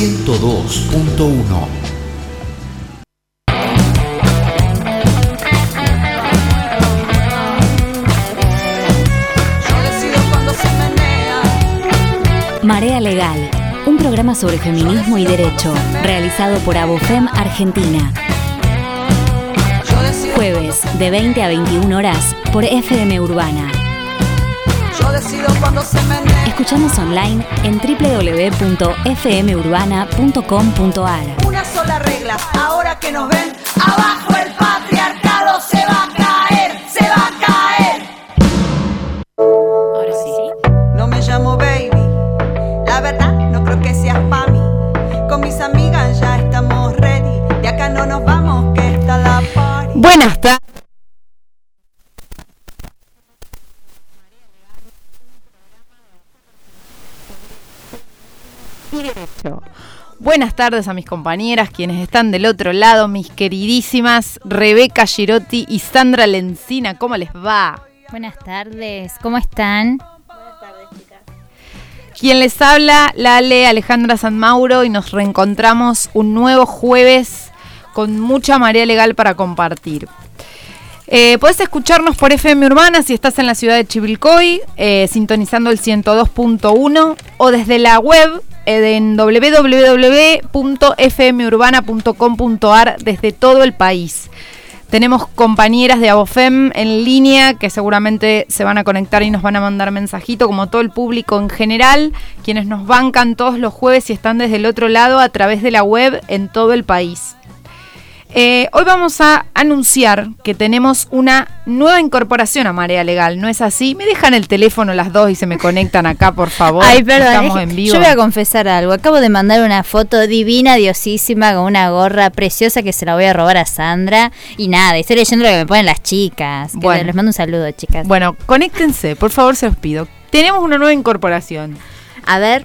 102.1. Marea Legal, un programa sobre feminismo y derecho, realizado por Abofem Argentina. Jueves de 20 a 21 horas por FM Urbana. Escuchamos online en www.fmurbana.com.ar. Una sola regla, ahora que nos ven, abajo el patriarcado se va a caer, se va a caer. Ahora sí. No me llamo baby, la verdad no creo que seas pa' mí. Con mis amigas ya estamos ready, de acá no nos vamos, que está la party. Buenas tardes. Buenas tardes a mis compañeras, quienes están del otro lado, mis queridísimas Rebeca Girotti y Sandra Lencina. ¿Cómo les va? Buenas tardes, ¿cómo están? Quien les habla, Lale Alejandra San Mauro, y nos reencontramos un nuevo jueves con mucha marea legal para compartir. Eh, podés escucharnos por FM Urbana si estás en la ciudad de Chivilcoy, eh, sintonizando el 102.1 o desde la web eh, en www.fmurbana.com.ar desde todo el país. Tenemos compañeras de Abofem en línea que seguramente se van a conectar y nos van a mandar mensajito, como todo el público en general, quienes nos bancan todos los jueves y están desde el otro lado a través de la web en todo el país. Eh, hoy vamos a anunciar que tenemos una nueva incorporación a Marea Legal, ¿no es así? Me dejan el teléfono las dos y se me conectan acá, por favor. Ay, perdón, Estamos es en vivo. yo voy a confesar algo. Acabo de mandar una foto divina, diosísima, con una gorra preciosa que se la voy a robar a Sandra. Y nada, estoy leyendo lo que me ponen las chicas. Que Bueno. Les mando un saludo, chicas. Bueno, conéctense, por favor, se los pido. Tenemos una nueva incorporación. A ver,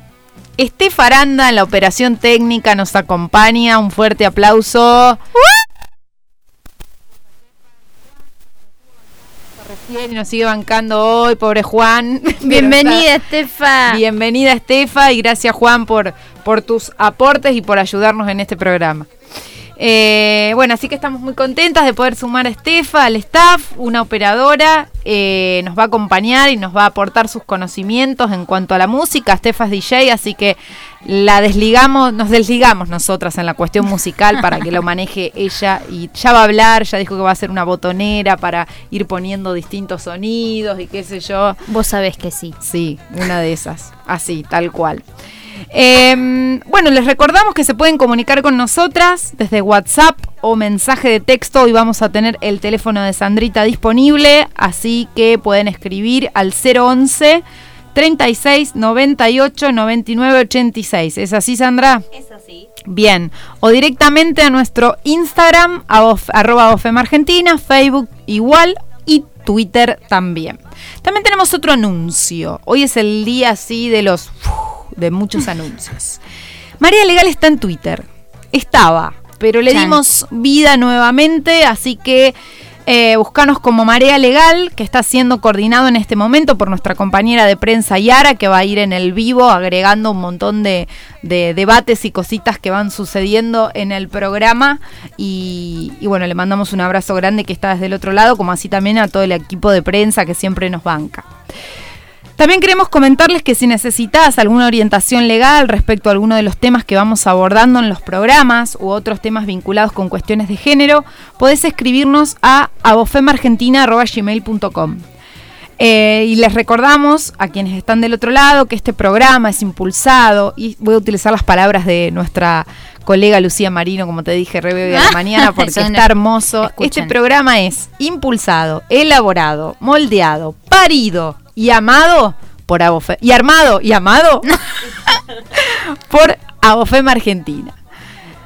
Estef Aranda en la operación técnica nos acompaña. Un fuerte aplauso. Y nos sigue bancando hoy, pobre Juan. bienvenida, Estefa. Bienvenida Estefa y gracias Juan por, por tus aportes y por ayudarnos en este programa. Eh, bueno, así que estamos muy contentas de poder sumar a Estefa, al staff, una operadora, eh, nos va a acompañar y nos va a aportar sus conocimientos en cuanto a la música. Estefa es DJ, así que la desligamos, nos desligamos nosotras en la cuestión musical para que lo maneje ella y ya va a hablar, ya dijo que va a hacer una botonera para ir poniendo distintos sonidos y qué sé yo. Vos sabés que sí. Sí, una de esas. Así, tal cual. Eh, bueno, les recordamos que se pueden comunicar con nosotras desde WhatsApp o mensaje de texto. Hoy vamos a tener el teléfono de Sandrita disponible, así que pueden escribir al 011 36 98 99 86. ¿Es así, Sandra? Es así. Bien, o directamente a nuestro Instagram, a of- arroba Ofem Argentina, Facebook igual y Twitter también. También tenemos otro anuncio. Hoy es el día así de los de muchos anuncios. María Legal está en Twitter. Estaba, pero le Chan. dimos vida nuevamente, así que eh, buscanos como Marea Legal, que está siendo coordinado en este momento por nuestra compañera de prensa Yara, que va a ir en el vivo agregando un montón de, de debates y cositas que van sucediendo en el programa. Y, y bueno, le mandamos un abrazo grande que está desde el otro lado, como así también a todo el equipo de prensa que siempre nos banca. También queremos comentarles que si necesitas alguna orientación legal respecto a alguno de los temas que vamos abordando en los programas u otros temas vinculados con cuestiones de género, podés escribirnos a abofemargentina.gmail.com. Eh, y les recordamos a quienes están del otro lado que este programa es impulsado, y voy a utilizar las palabras de nuestra colega Lucía Marino, como te dije, Rebe de la mañana, porque está hermoso. Este programa es impulsado, elaborado, moldeado, parido y amado por Abofem. Y armado y amado por Abofem Argentina.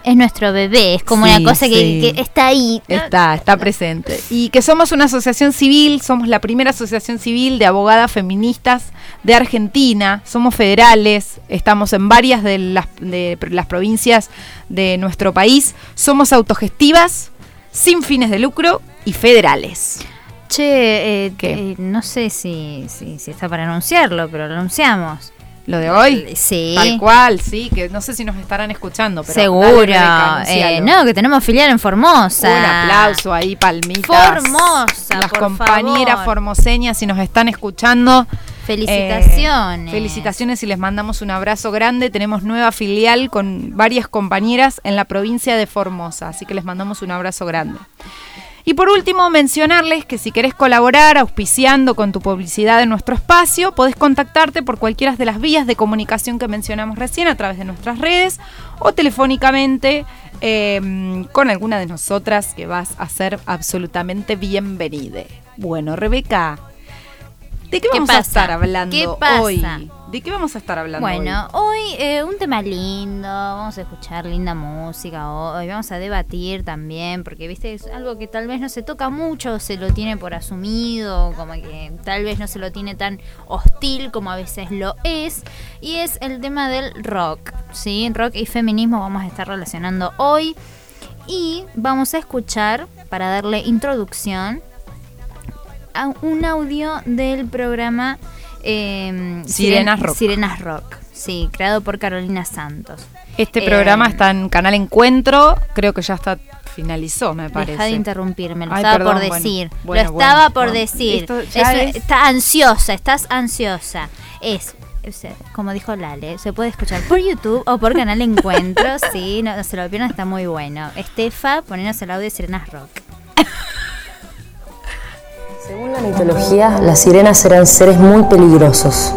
Es nuestro bebé, es como Sí, una cosa que, que está ahí. Está, está presente. Y que somos una asociación civil, somos la primera asociación civil de abogadas feministas de Argentina, somos federales, estamos en varias de las, de las provincias de nuestro país, somos autogestivas, sin fines de lucro y federales. Che, eh, eh, no sé si, si, si está para anunciarlo, pero lo anunciamos. ¿Lo de hoy? Sí. Tal cual, sí, que no sé si nos estarán escuchando, pero Seguro. Rebeca, Eh, no, que tenemos filial en Formosa. Un aplauso ahí, palmitas. Formosa, Las por compañeras favor. formoseñas, si nos están escuchando. Felicitaciones. eh, felicitaciones y les mandamos un abrazo grande. Tenemos nueva filial con varias compañeras en la provincia de Formosa, así que les mandamos un abrazo grande. Y por último, mencionarles que si querés colaborar auspiciando con tu publicidad en nuestro espacio, podés contactarte por cualquiera de las vías de comunicación que mencionamos recién a través de nuestras redes o telefónicamente eh, con alguna de nosotras que vas a ser absolutamente bienvenida. Bueno, Rebeca, ¿de qué ¿Qué vamos a estar hablando ¿Qué pasa? hoy? ¿De qué vamos a estar hablando Bueno, hoy? hoy eh, un tema lindo, vamos a escuchar linda música hoy, vamos a debatir también, porque viste, es algo que tal vez no se toca mucho, se lo tiene por asumido, como que tal vez no se lo tiene tan hostil como a veces lo es, y es el tema del rock, ¿sí? Rock y feminismo vamos a estar relacionando hoy, y vamos a escuchar, para darle introducción, a un audio del programa eh, Sirenas Siren- Rock. Sirenas Rock, sí, creado por Carolina Santos. Este eh, programa está en Canal Encuentro, creo que ya está finalizó, me parece. Deja de interrumpirme, lo Ay, estaba perdón, por decir. Bueno, lo estaba bueno, por decir. Eso- es- Está ansiosa, estás ansiosa. Es, eh, como dijo Lale, se puede escuchar por YouTube o por Canal Encuentro. sí, no, no se lo pierdan, está muy bueno. Estefa, ponernos el audio de Sirenas Rock. Según la mitología, las sirenas eran seres muy peligrosos,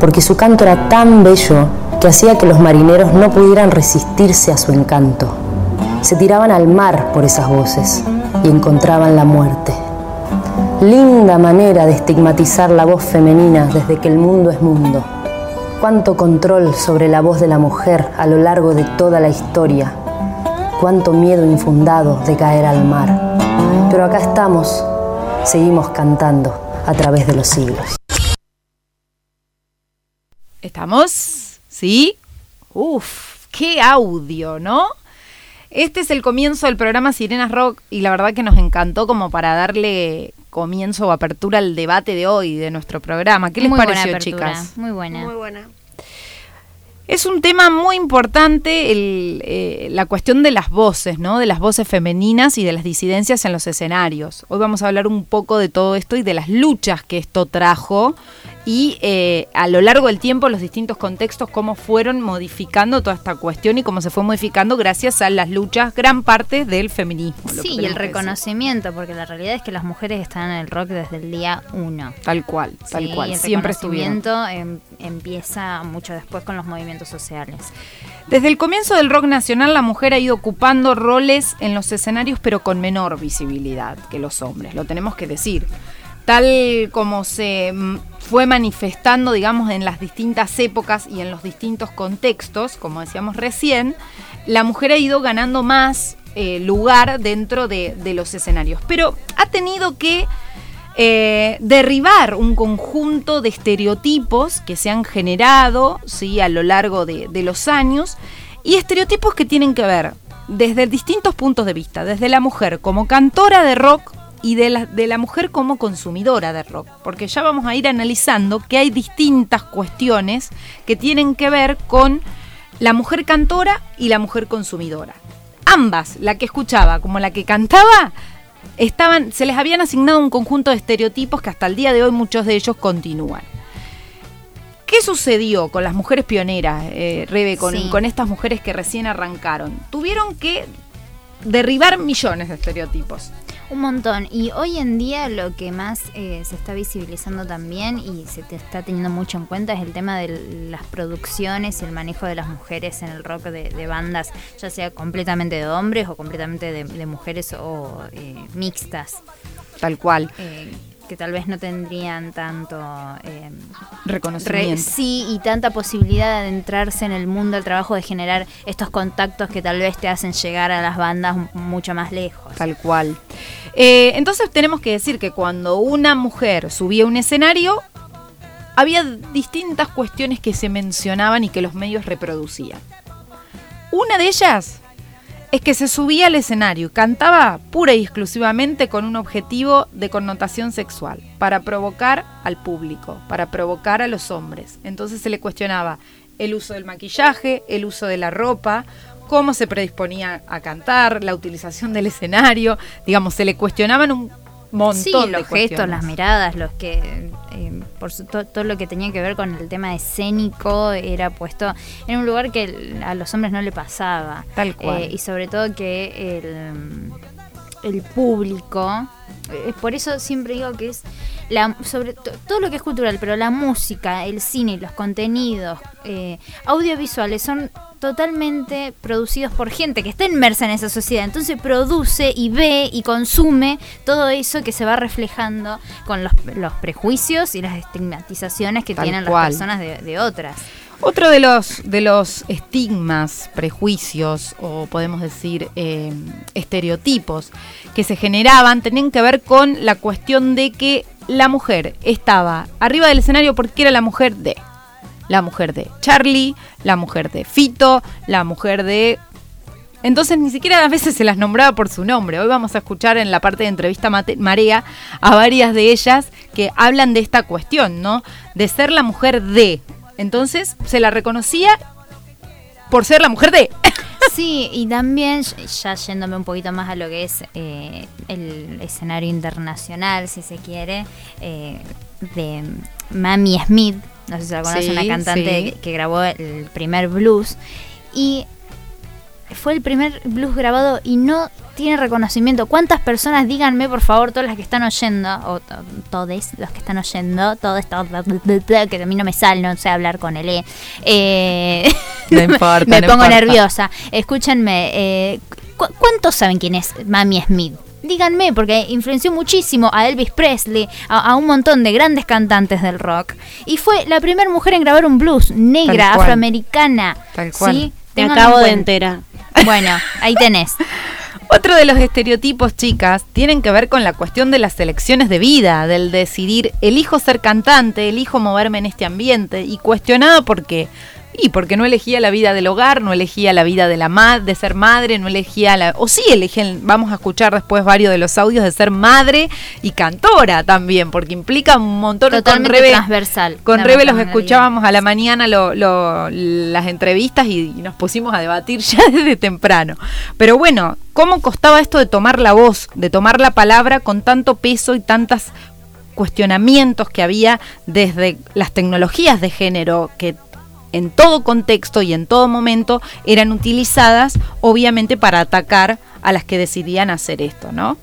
porque su canto era tan bello que hacía que los marineros no pudieran resistirse a su encanto. Se tiraban al mar por esas voces y encontraban la muerte. Linda manera de estigmatizar la voz femenina desde que el mundo es mundo. Cuánto control sobre la voz de la mujer a lo largo de toda la historia. Cuánto miedo infundado de caer al mar. Pero acá estamos, seguimos cantando a través de los siglos. ¿Estamos? ¿Sí? Uf, qué audio, ¿no? Este es el comienzo del programa Sirenas Rock y la verdad que nos encantó como para darle comienzo o apertura al debate de hoy de nuestro programa. ¿Qué les muy pareció, buena chicas? Muy buena. Muy buena. Es un tema muy importante el, eh, la cuestión de las voces, ¿no? De las voces femeninas y de las disidencias en los escenarios. Hoy vamos a hablar un poco de todo esto y de las luchas que esto trajo y eh, a lo largo del tiempo los distintos contextos cómo fueron modificando toda esta cuestión y cómo se fue modificando gracias a las luchas gran parte del feminismo. Sí, y el decir. reconocimiento, porque la realidad es que las mujeres están en el rock desde el día uno. Tal cual, tal Sí, cual, el siempre estuvieron. reconocimiento em- empieza mucho después con los movimientos sociales. Desde el comienzo del rock nacional, la mujer ha ido ocupando roles en los escenarios, pero con menor visibilidad que los hombres, lo tenemos que decir. Tal como se mm, fue manifestando, digamos, en las distintas épocas y en los distintos contextos, como decíamos recién, la mujer ha ido ganando más eh, lugar dentro de, los escenarios. Pero ha tenido que eh, derribar un conjunto de estereotipos que se han generado ¿sí? a lo largo de los años y estereotipos que tienen que ver desde distintos puntos de vista, desde la mujer como cantora de rock y de la, de la mujer como consumidora de rock, porque ya vamos a ir analizando que hay distintas cuestiones que tienen que ver con la mujer cantora y la mujer consumidora. Ambas, la que escuchaba como la que cantaba, estaban, se les habían asignado un conjunto de estereotipos que hasta el día de hoy muchos de ellos continúan. ¿Qué sucedió con las mujeres pioneras, eh, Rebe, con, Sí. con estas mujeres que recién arrancaron? Tuvieron que derribar millones de estereotipos. Un montón. Y hoy en día lo que más eh, se está visibilizando también y se te está teniendo mucho en cuenta es el tema de las producciones y el manejo de las mujeres en el rock de, de bandas, ya sea completamente de hombres o completamente de, de mujeres o eh, mixtas, Tal cual. eh, que tal vez no tendrían tanto... eh, Re- Reconocimiento. sí, y tanta posibilidad de adentrarse en el mundo del trabajo, de generar estos contactos que tal vez te hacen llegar a las bandas mucho más lejos. Tal cual. Eh, entonces tenemos que decir que cuando una mujer subía un escenario, había distintas cuestiones que se mencionaban y que los medios reproducían. Una de ellas es que se subía al escenario y cantaba pura y exclusivamente con un objetivo de connotación sexual, para provocar al público, para provocar a los hombres. Entonces se le cuestionaba el uso del maquillaje, el uso de la ropa, cómo se predisponía a cantar, la utilización del escenario, digamos, se le cuestionaban un montón Sí, de los gestos, las miradas, los que eh, por su- to- todo lo que tenía que ver con el tema escénico era puesto en un lugar que a los hombres no le pasaba. Tal cual. Eh, y sobre todo que el, el público, por eso siempre digo que es la, sobre to- todo lo que es cultural, pero la música, el cine, los contenidos eh, audiovisuales son totalmente producidos por gente que está inmersa en esa sociedad. Entonces produce y ve y consume todo eso que se va reflejando con los, los prejuicios y las estigmatizaciones que Tal tienen cual. las personas de, de otras. Otro de los, de los estigmas, prejuicios o podemos decir eh, estereotipos que se generaban tenían que ver con la cuestión de que la mujer estaba arriba del escenario porque era la mujer de. La mujer de Charlie, la mujer de Fito, la mujer de entonces ni siquiera a veces se las nombraba por su nombre. Hoy vamos a escuchar en la parte de entrevista Mate- Marea a varias de ellas que hablan de esta cuestión, ¿no? De ser la mujer de. Entonces se la reconocía por ser la mujer de. Sí, y también, ya yéndome un poquito más a lo que es eh, el escenario internacional, si se quiere, eh, de Mami Smith, no sé si la conoce, Sí, una cantante sí. que, que grabó el primer blues, y fue el primer blues grabado y no tiene reconocimiento. ¿Cuántas personas, díganme por favor, todas las que están oyendo, o to- todes los que están oyendo, todo esto, que a mí no me sale, no sé hablar con el E. Eh, No importa, me no pongo importa. nerviosa. Escúchenme, eh, ¿cu- ¿cuántos saben quién es Mami Smith? Díganme, porque influenció muchísimo a Elvis Presley, a, a un montón de grandes cantantes del rock. Y fue la primera mujer en grabar un blues, negra, Tal cual. afroamericana. Tal cual. ¿sí? Te Ténganlo acabo de enterar. Bueno, ahí tenés. Otro de los estereotipos, chicas, tienen que ver con la cuestión de las elecciones de vida, del decidir, elijo ser cantante, elijo moverme en este ambiente, y cuestionado por qué. Y porque no elegía la vida del hogar, no elegía la vida de la ma- de ser madre, no elegía la o sí eligen, vamos a escuchar después varios de los audios de ser madre y cantora también, porque implica un montón Totalmente con Rebe, transversal. Con Rebe los escuchábamos a la mañana lo- lo- las entrevistas y, y nos pusimos a debatir ya desde temprano. Pero bueno, ¿cómo costaba esto de tomar la voz, de tomar la palabra con tanto peso y tantas cuestionamientos que había desde las tecnologías de género que en todo contexto y en todo momento eran utilizadas obviamente para atacar a las que decidían hacer esto, ¿no?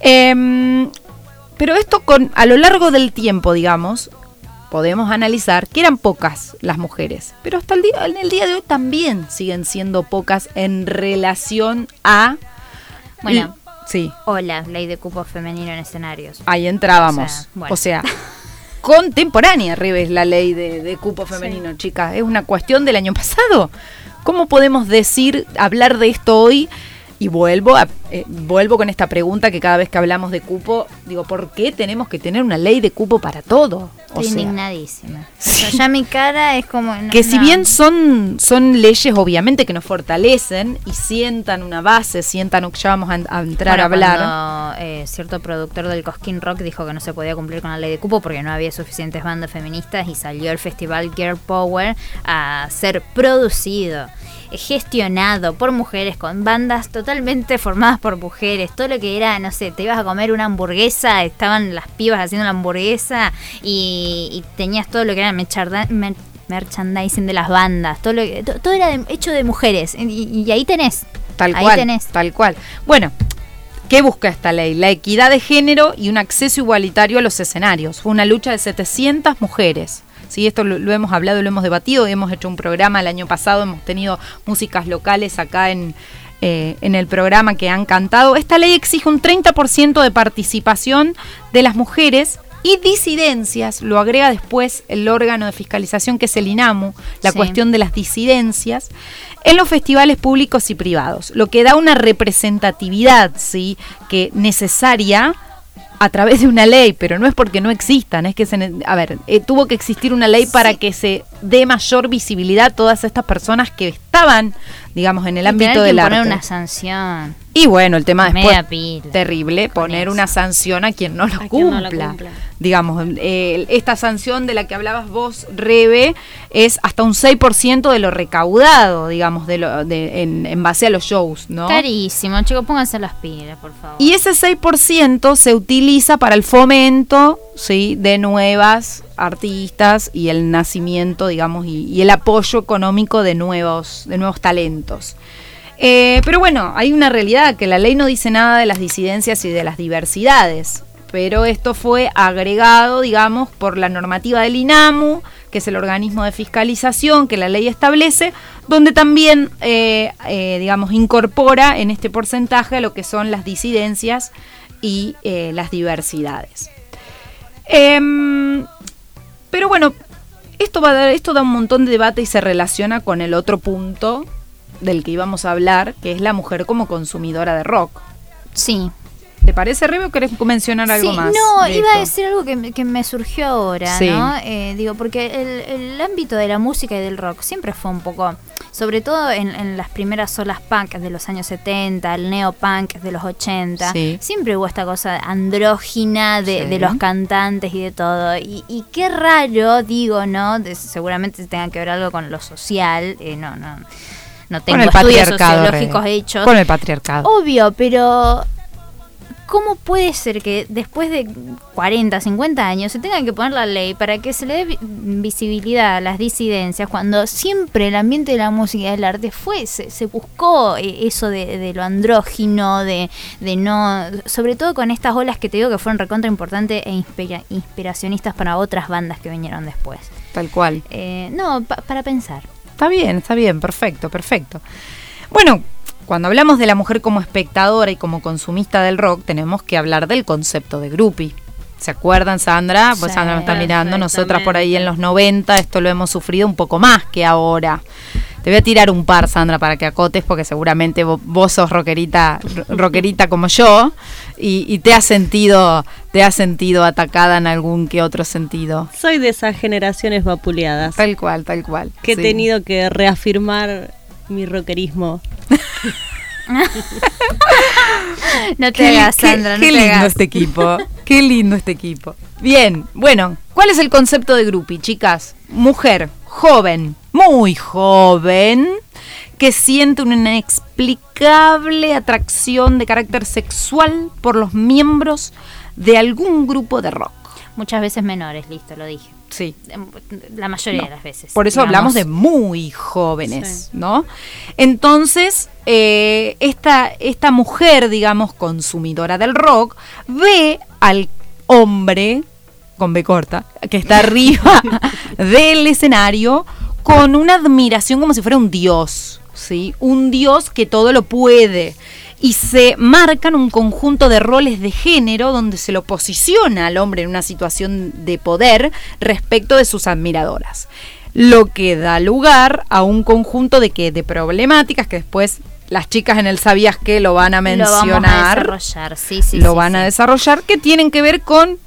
Em, pero esto con a lo largo del tiempo, digamos, podemos analizar que eran pocas las mujeres, pero hasta el día, en el día de hoy también siguen siendo pocas en relación a Bueno. sí, Hola, ley de cupo femenino en escenarios. ahí entrábamos. O sea, bueno. O sea, contemporánea, Ribes, la ley de, de cupo femenino, chica. Es una cuestión del año pasado. ¿Cómo podemos decir, hablar de esto hoy? Y vuelvo, a, eh, vuelvo con esta pregunta que cada vez que hablamos de cupo, digo, ¿por qué tenemos que tener una ley de cupo para todo? O Estoy sea, indignadísima. O Sí. sea, ya mi cara es como... no- que si no. bien son, son leyes obviamente que nos fortalecen y sientan una base, sientan, ya vamos a, a entrar a Bueno, hablar. cuando, eh, cierto productor del Cosquín Rock dijo que no se podía cumplir con la ley de cupo porque no había suficientes bandas feministas y salió el festival Girl Power a ser producido, gestionado por mujeres, con bandas totalmente formadas por mujeres. Todo lo que era, no sé, te ibas a comer una hamburguesa, estaban las pibas haciendo la hamburguesa y, y tenías todo lo que era mer- merchandising de las bandas. Todo, lo que- to- todo era de- hecho de mujeres. Y, y ahí tenés. Tal ahí cual, tenés. tal cual. Bueno, ¿qué busca esta ley? La equidad de género y un acceso igualitario a los escenarios. Fue una lucha de 700 mujeres. Sí, esto lo, lo hemos hablado, lo hemos debatido, hemos hecho un programa el año pasado, hemos tenido músicas locales acá en, eh, en el programa que han cantado. Esta ley exige un 30% de participación de las mujeres y disidencias, lo agrega después el órgano de fiscalización que es el INAMU, la Sí. cuestión de las disidencias, en los festivales públicos y privados, lo que da una representatividad ¿sí? que necesaria a través de una ley, pero no es porque no existan, es que se, a ver, eh, tuvo que existir una ley para que se dé mayor visibilidad a todas estas personas que estaban, digamos, en el Y ámbito tener que del poner arte. una sanción. Y bueno, el tema después terrible, poner eso. una sanción a quien no lo A quien no cumpla. lo cumpla. Digamos, eh, esta sanción de la que hablabas vos, Rebe, es hasta un 6% de lo recaudado, digamos, de lo, de, en, en base a los shows, ¿no? Carísimo, chicos, pónganse las pilas, por favor. Y ese 6% se utiliza para el fomento ¿sí? de nuevas artistas y el nacimiento, digamos, y, y el apoyo económico de nuevos, de nuevos talentos. Eh, pero bueno, hay una realidad que la ley no dice nada de las disidencias y de las diversidades. Pero esto fue agregado, digamos, por la normativa del INAMU, que es el organismo de fiscalización que la ley establece, donde también, eh, eh, digamos, incorpora en este porcentaje lo que son las disidencias y las diversidades. Em, pero bueno, esto, va a dar, esto da un montón de debate y se relaciona con el otro punto del que íbamos a hablar, que es la mujer como consumidora de rock. Sí. ¿Te parece, Rebe, o querés mencionar algo sí, más? No, de iba a decir algo que, me- que me surgió ahora, Sí. ¿no? Eh, digo, porque el, el ámbito de la música y del rock siempre fue un poco, sobre todo en, en las primeras olas punk de los años 70, el neopunk de los 80, Sí. siempre hubo esta cosa andrógina de, de los cantantes y de todo. Y, y qué raro, digo, ¿no? De- seguramente tenga que ver algo con lo social, eh, no, no. No tengo Con el estudios patriarcado. sociológicos Rebe. hechos. Con el patriarcado. Obvio, pero ¿cómo puede ser que después de 40, 50 años se tenga que poner la ley para que se le dé vi- visibilidad a las disidencias cuando siempre el ambiente de la música y del arte fue, se, se buscó eh, eso de, de lo andrógino, de, de no, sobre todo con estas olas que te digo que fueron recontra importantes e inspira- inspiracionistas para otras bandas que vinieron después. Tal cual. Eh, no, pa- para pensar. Está bien, está bien, perfecto, perfecto. Bueno, cuando hablamos de la mujer como espectadora y como consumista del rock, tenemos que hablar del concepto de groupie. ¿Se acuerdan, Sandra? Pues Sí, Sandra me está mirando. Nosotras por ahí en los 90 esto lo hemos sufrido un poco más que ahora. Te voy a tirar un par, Sandra, para que acotes, porque seguramente vo- vos sos rockerita, ro- rockerita como yo, y, y te has sentido, te has sentido atacada en algún que otro sentido. Soy de esas generaciones vapuleadas Tal cual, tal cual. que he tenido que reafirmar mi rockerismo. No te Qué, hagas, qué- Sandra, no qué te lindo hagas. este equipo. Qué lindo este equipo. Bien, bueno, ¿cuál es el concepto de groupie, chicas? Mujer, joven, muy joven, que siente una inexplicable atracción de carácter sexual por los miembros de algún grupo de rock. Muchas veces menores, listo, lo dije. Sí. La mayoría No. de las veces. Por eso digamos. hablamos de muy jóvenes, ¿no? Entonces, eh, esta, esta mujer, digamos, consumidora del rock, ve al hombre, con B corta, que está arriba del escenario, con una admiración como si fuera un dios, ¿sí? Un dios que todo lo puede. Y se marcan un conjunto de roles de género donde se lo posiciona al hombre en una situación de poder respecto de sus admiradoras. Lo que da lugar a un conjunto de que de problemáticas que después las chicas en el sabías que lo van a Lo vamos a mencionar desarrollar, sí, sí. lo sí, van a desarrollar, que tienen que ver con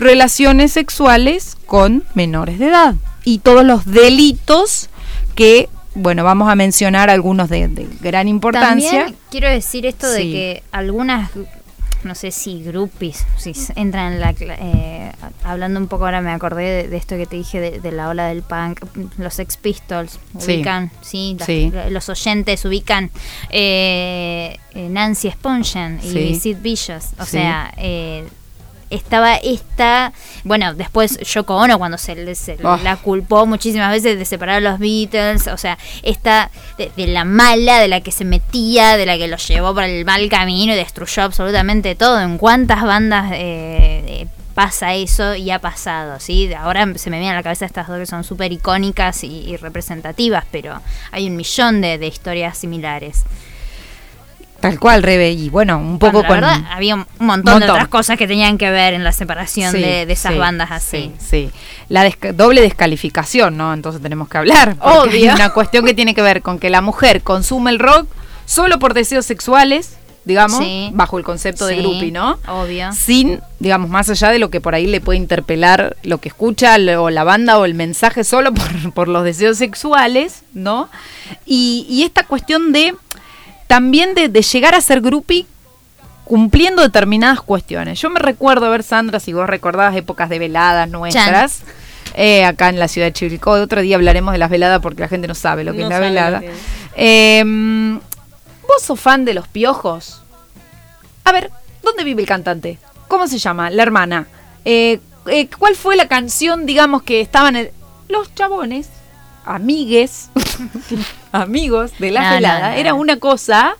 relaciones sexuales con menores de edad y todos los delitos que, bueno, vamos a mencionar algunos de, de gran importancia. También quiero decir esto de que algunas, no sé si groupies, si entran en la... eh, hablando un poco ahora me acordé de, de esto que te dije de, de la ola del punk, los Sex Pistols, ubican, sí, Las- Sí. los oyentes ubican eh, eh, Nancy Spungen y. Sid Vicious, o sea... eh, estaba esta, bueno, después Yoko Ono cuando se, se Oh. la culpó muchísimas veces de separar a los Beatles, o sea, esta de, de la mala, de la que se metía, de la que los llevó por el mal camino y destruyó absolutamente todo. ¿En cuántas bandas eh, eh, pasa eso y ha pasado? ¿sí? Ahora se me vienen a la cabeza estas dos que son súper icónicas y, y representativas, pero hay un millón de, de historias similares. Tal cual, Rebe, y bueno, un poco Cuando, con... verdad, había un montón, de otras cosas que tenían que ver en la separación Sí, de, de esas sí, bandas así. Sí, sí. La desca- doble descalificación, ¿no? Entonces tenemos que hablar. Obvio. Hay una cuestión que tiene que ver con que la mujer consume el rock solo por deseos sexuales digamos, Sí. bajo el concepto de groupie, ¿no? Obvio. Sin, digamos, más allá de lo que por ahí le puede interpelar lo que escucha lo- o la banda o el mensaje solo por, por los deseos sexuales, ¿no? Y, y esta cuestión de también de, de llegar a ser groupie cumpliendo determinadas cuestiones. Yo me recuerdo, a ver, Sandra, si vos recordabas épocas de veladas nuestras, eh, acá en la ciudad de Chivilcoy. Otro día hablaremos de las veladas porque la gente no sabe lo que No es la velada. es. Eh, ¿Vos sos fan de los piojos? A ver, ¿dónde vive el cantante? ¿Cómo se llama? La hermana. Eh, eh, ¿Cuál fue la canción, digamos, que estaban en- los chabones, amigues, amigos de la No, no. Era una cosa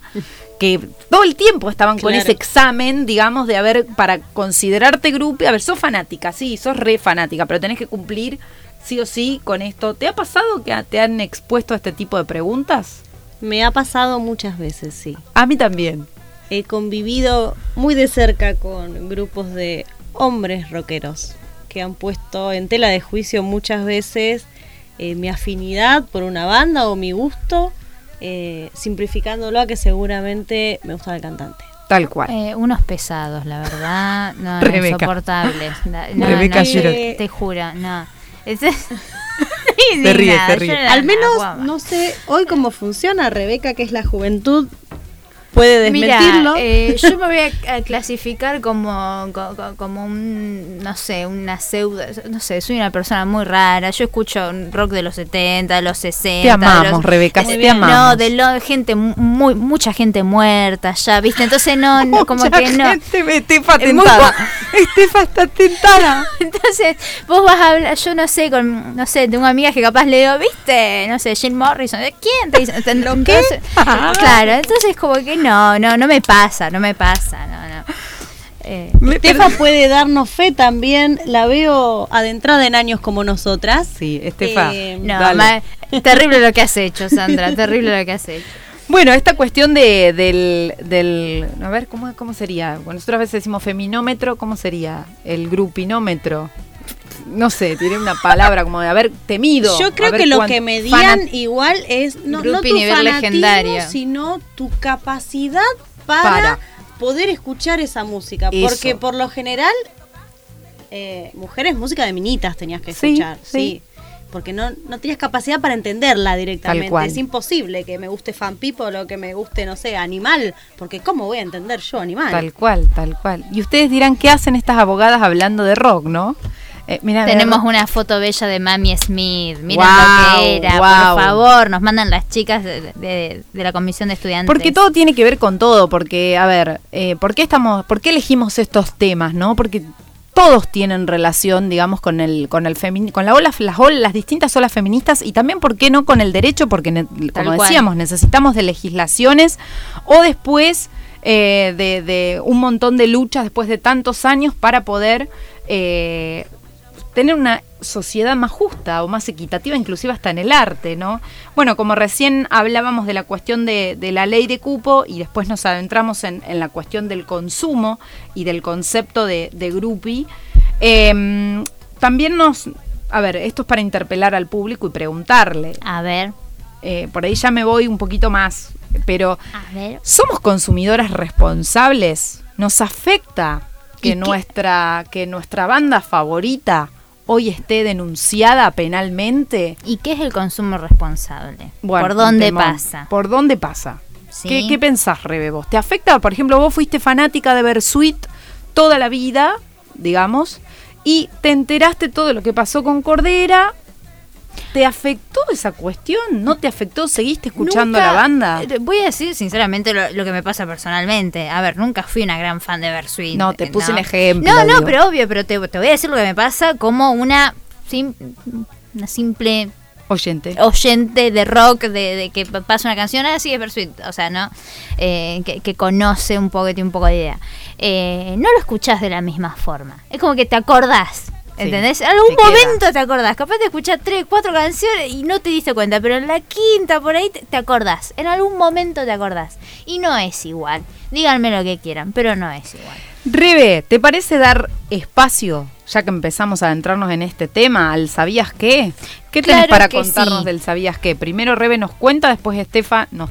que todo el tiempo estaban con ese examen, digamos, de haber, para considerarte grupo. A ver, sos fanática, sí, sos re fanática, pero tenés que cumplir sí o sí con esto. ¿Te ha pasado que te han expuesto a este tipo de preguntas? Me ha pasado muchas veces, sí. A mí también. He convivido muy de cerca con grupos de hombres rockeros que han puesto en tela de juicio muchas veces eh, mi afinidad por una banda o mi gusto, eh, simplificándolo a que seguramente me gusta el cantante. Tal cual. Eh, unos pesados, la verdad. No, insoportables. No, Rebeca no, Girotti. Te juro, no. Es- Se ríe, se ríe. yo era Al menos no sé hoy cómo funciona Rebeca, que es la juventud, puede Mira, desmentirlo. eh, yo me voy a, a clasificar como, co- co- como un, no sé, una pseudo, no sé, soy una persona muy rara. Yo escucho rock de los 70, de los 60. Te amamos, los- Rebeca, de- te amamos. No, de lo, gente, muy, mucha gente muerta ya, ¿viste? Entonces no, no, como Mucha que no. gente, Estefa Es muy tentada. Estefa está tentada. Entonces, vos vas a hablar, yo no sé, con, no sé, tengo amigas que capaz le digo, viste, no sé, Jim Morrison, ¿de quién te dice? ¿Lo claro, entonces como que no, no, no me pasa, no me pasa, no, no. Eh, Estefa puede darnos fe también, la veo adentrada en años como nosotras. Sí, Estefa. Eh, no, ma- terrible lo que has hecho, Sandra, terrible lo que has hecho. Bueno, esta cuestión de, del, del. A ver, ¿cómo, ¿cómo sería? Bueno, nosotros a veces decimos feminómetro, ¿cómo sería? El grupinómetro. No sé, tiene una palabra como de haber temido. Yo creo que lo que medían igual es no, no tu nivel fanatismo, legendario. sino tu capacidad para, Para. poder escuchar esa música. Eso. Porque por lo general, eh, mujeres, música de minitas tenías que escuchar, sí. sí. Porque no, no tenías capacidad para entenderla directamente. Es imposible que me guste Fan People o que me guste, no sé, Animal. Porque ¿cómo voy a entender yo Animal? Tal cual, tal cual. Y ustedes dirán, ¿qué hacen estas abogadas hablando de rock, no? Eh, mira, mira, Tenemos una foto bella de Mami Smith, miren Guau, lo que era, por favor, nos mandan las chicas de, de- de la comisión de estudiantes. Porque todo tiene que ver con todo, porque, a ver, eh, ¿por qué estamos, por qué elegimos estos temas, no? Porque todos tienen relación, digamos, con el, con el con la ola, las las distintas olas feministas y también, ¿por qué no con el derecho? Porque, como decíamos, necesitamos de legislaciones o después eh, de, de un montón de luchas después de tantos años para poder eh, tener una sociedad más justa o más equitativa, inclusive hasta en el arte, ¿no? Bueno, como recién hablábamos de la cuestión de, de la ley de cupo y después nos adentramos en, en la cuestión del consumo y del concepto de, de groupie, eh, también nos... A ver, esto es para interpelar al público y preguntarle. A ver, Eh, por ahí ya me voy un poquito más, pero a ver. ¿Somos consumidoras responsables? ¿Nos afecta ¿Y que nuestra, que nuestra banda favorita hoy esté denunciada penalmente? ¿Y qué es el consumo responsable? Bueno, ¿Por dónde temón. pasa? ¿Por dónde pasa? Sí. ¿Qué, qué pensás, Rebe, vos? ¿Te afecta? Por ejemplo, vos fuiste fanática de Bersuit toda la vida, digamos, y te enteraste todo lo que pasó con Cordera. ¿Te afectó esa cuestión? ¿No te afectó? ¿Seguiste escuchando a la banda? eh, Voy a decir sinceramente lo, lo que me pasa personalmente. A ver, nunca fui una gran fan de Bersuit. No, te puse un ejemplo, No, no, digo. pero obvio, pero te, te voy a decir lo que me pasa como una, sim- una simple Oyente. oyente de rock, de, de que pasa una canción, así es Bersuit, o sea, ¿no? Eh, que, que conoce un poco, que tiene un poco de idea. Eh, no lo escuchás de la misma forma. Es como que te acordás. ¿Entendés? En algún te queda. momento te acordás. Capaz de escuchar tres, cuatro canciones y no te diste cuenta, pero en la quinta por ahí te, te acordás. En algún momento te acordás. Y no es igual. Díganme lo que quieran, pero no es igual. Rebe, ¿te parece dar espacio, ya que empezamos a adentrarnos en este tema, al ¿sabías qué? ¿Qué tenés Claro para contarnos sí. del ¿sabías qué? Primero Rebe nos cuenta, después Estefa nos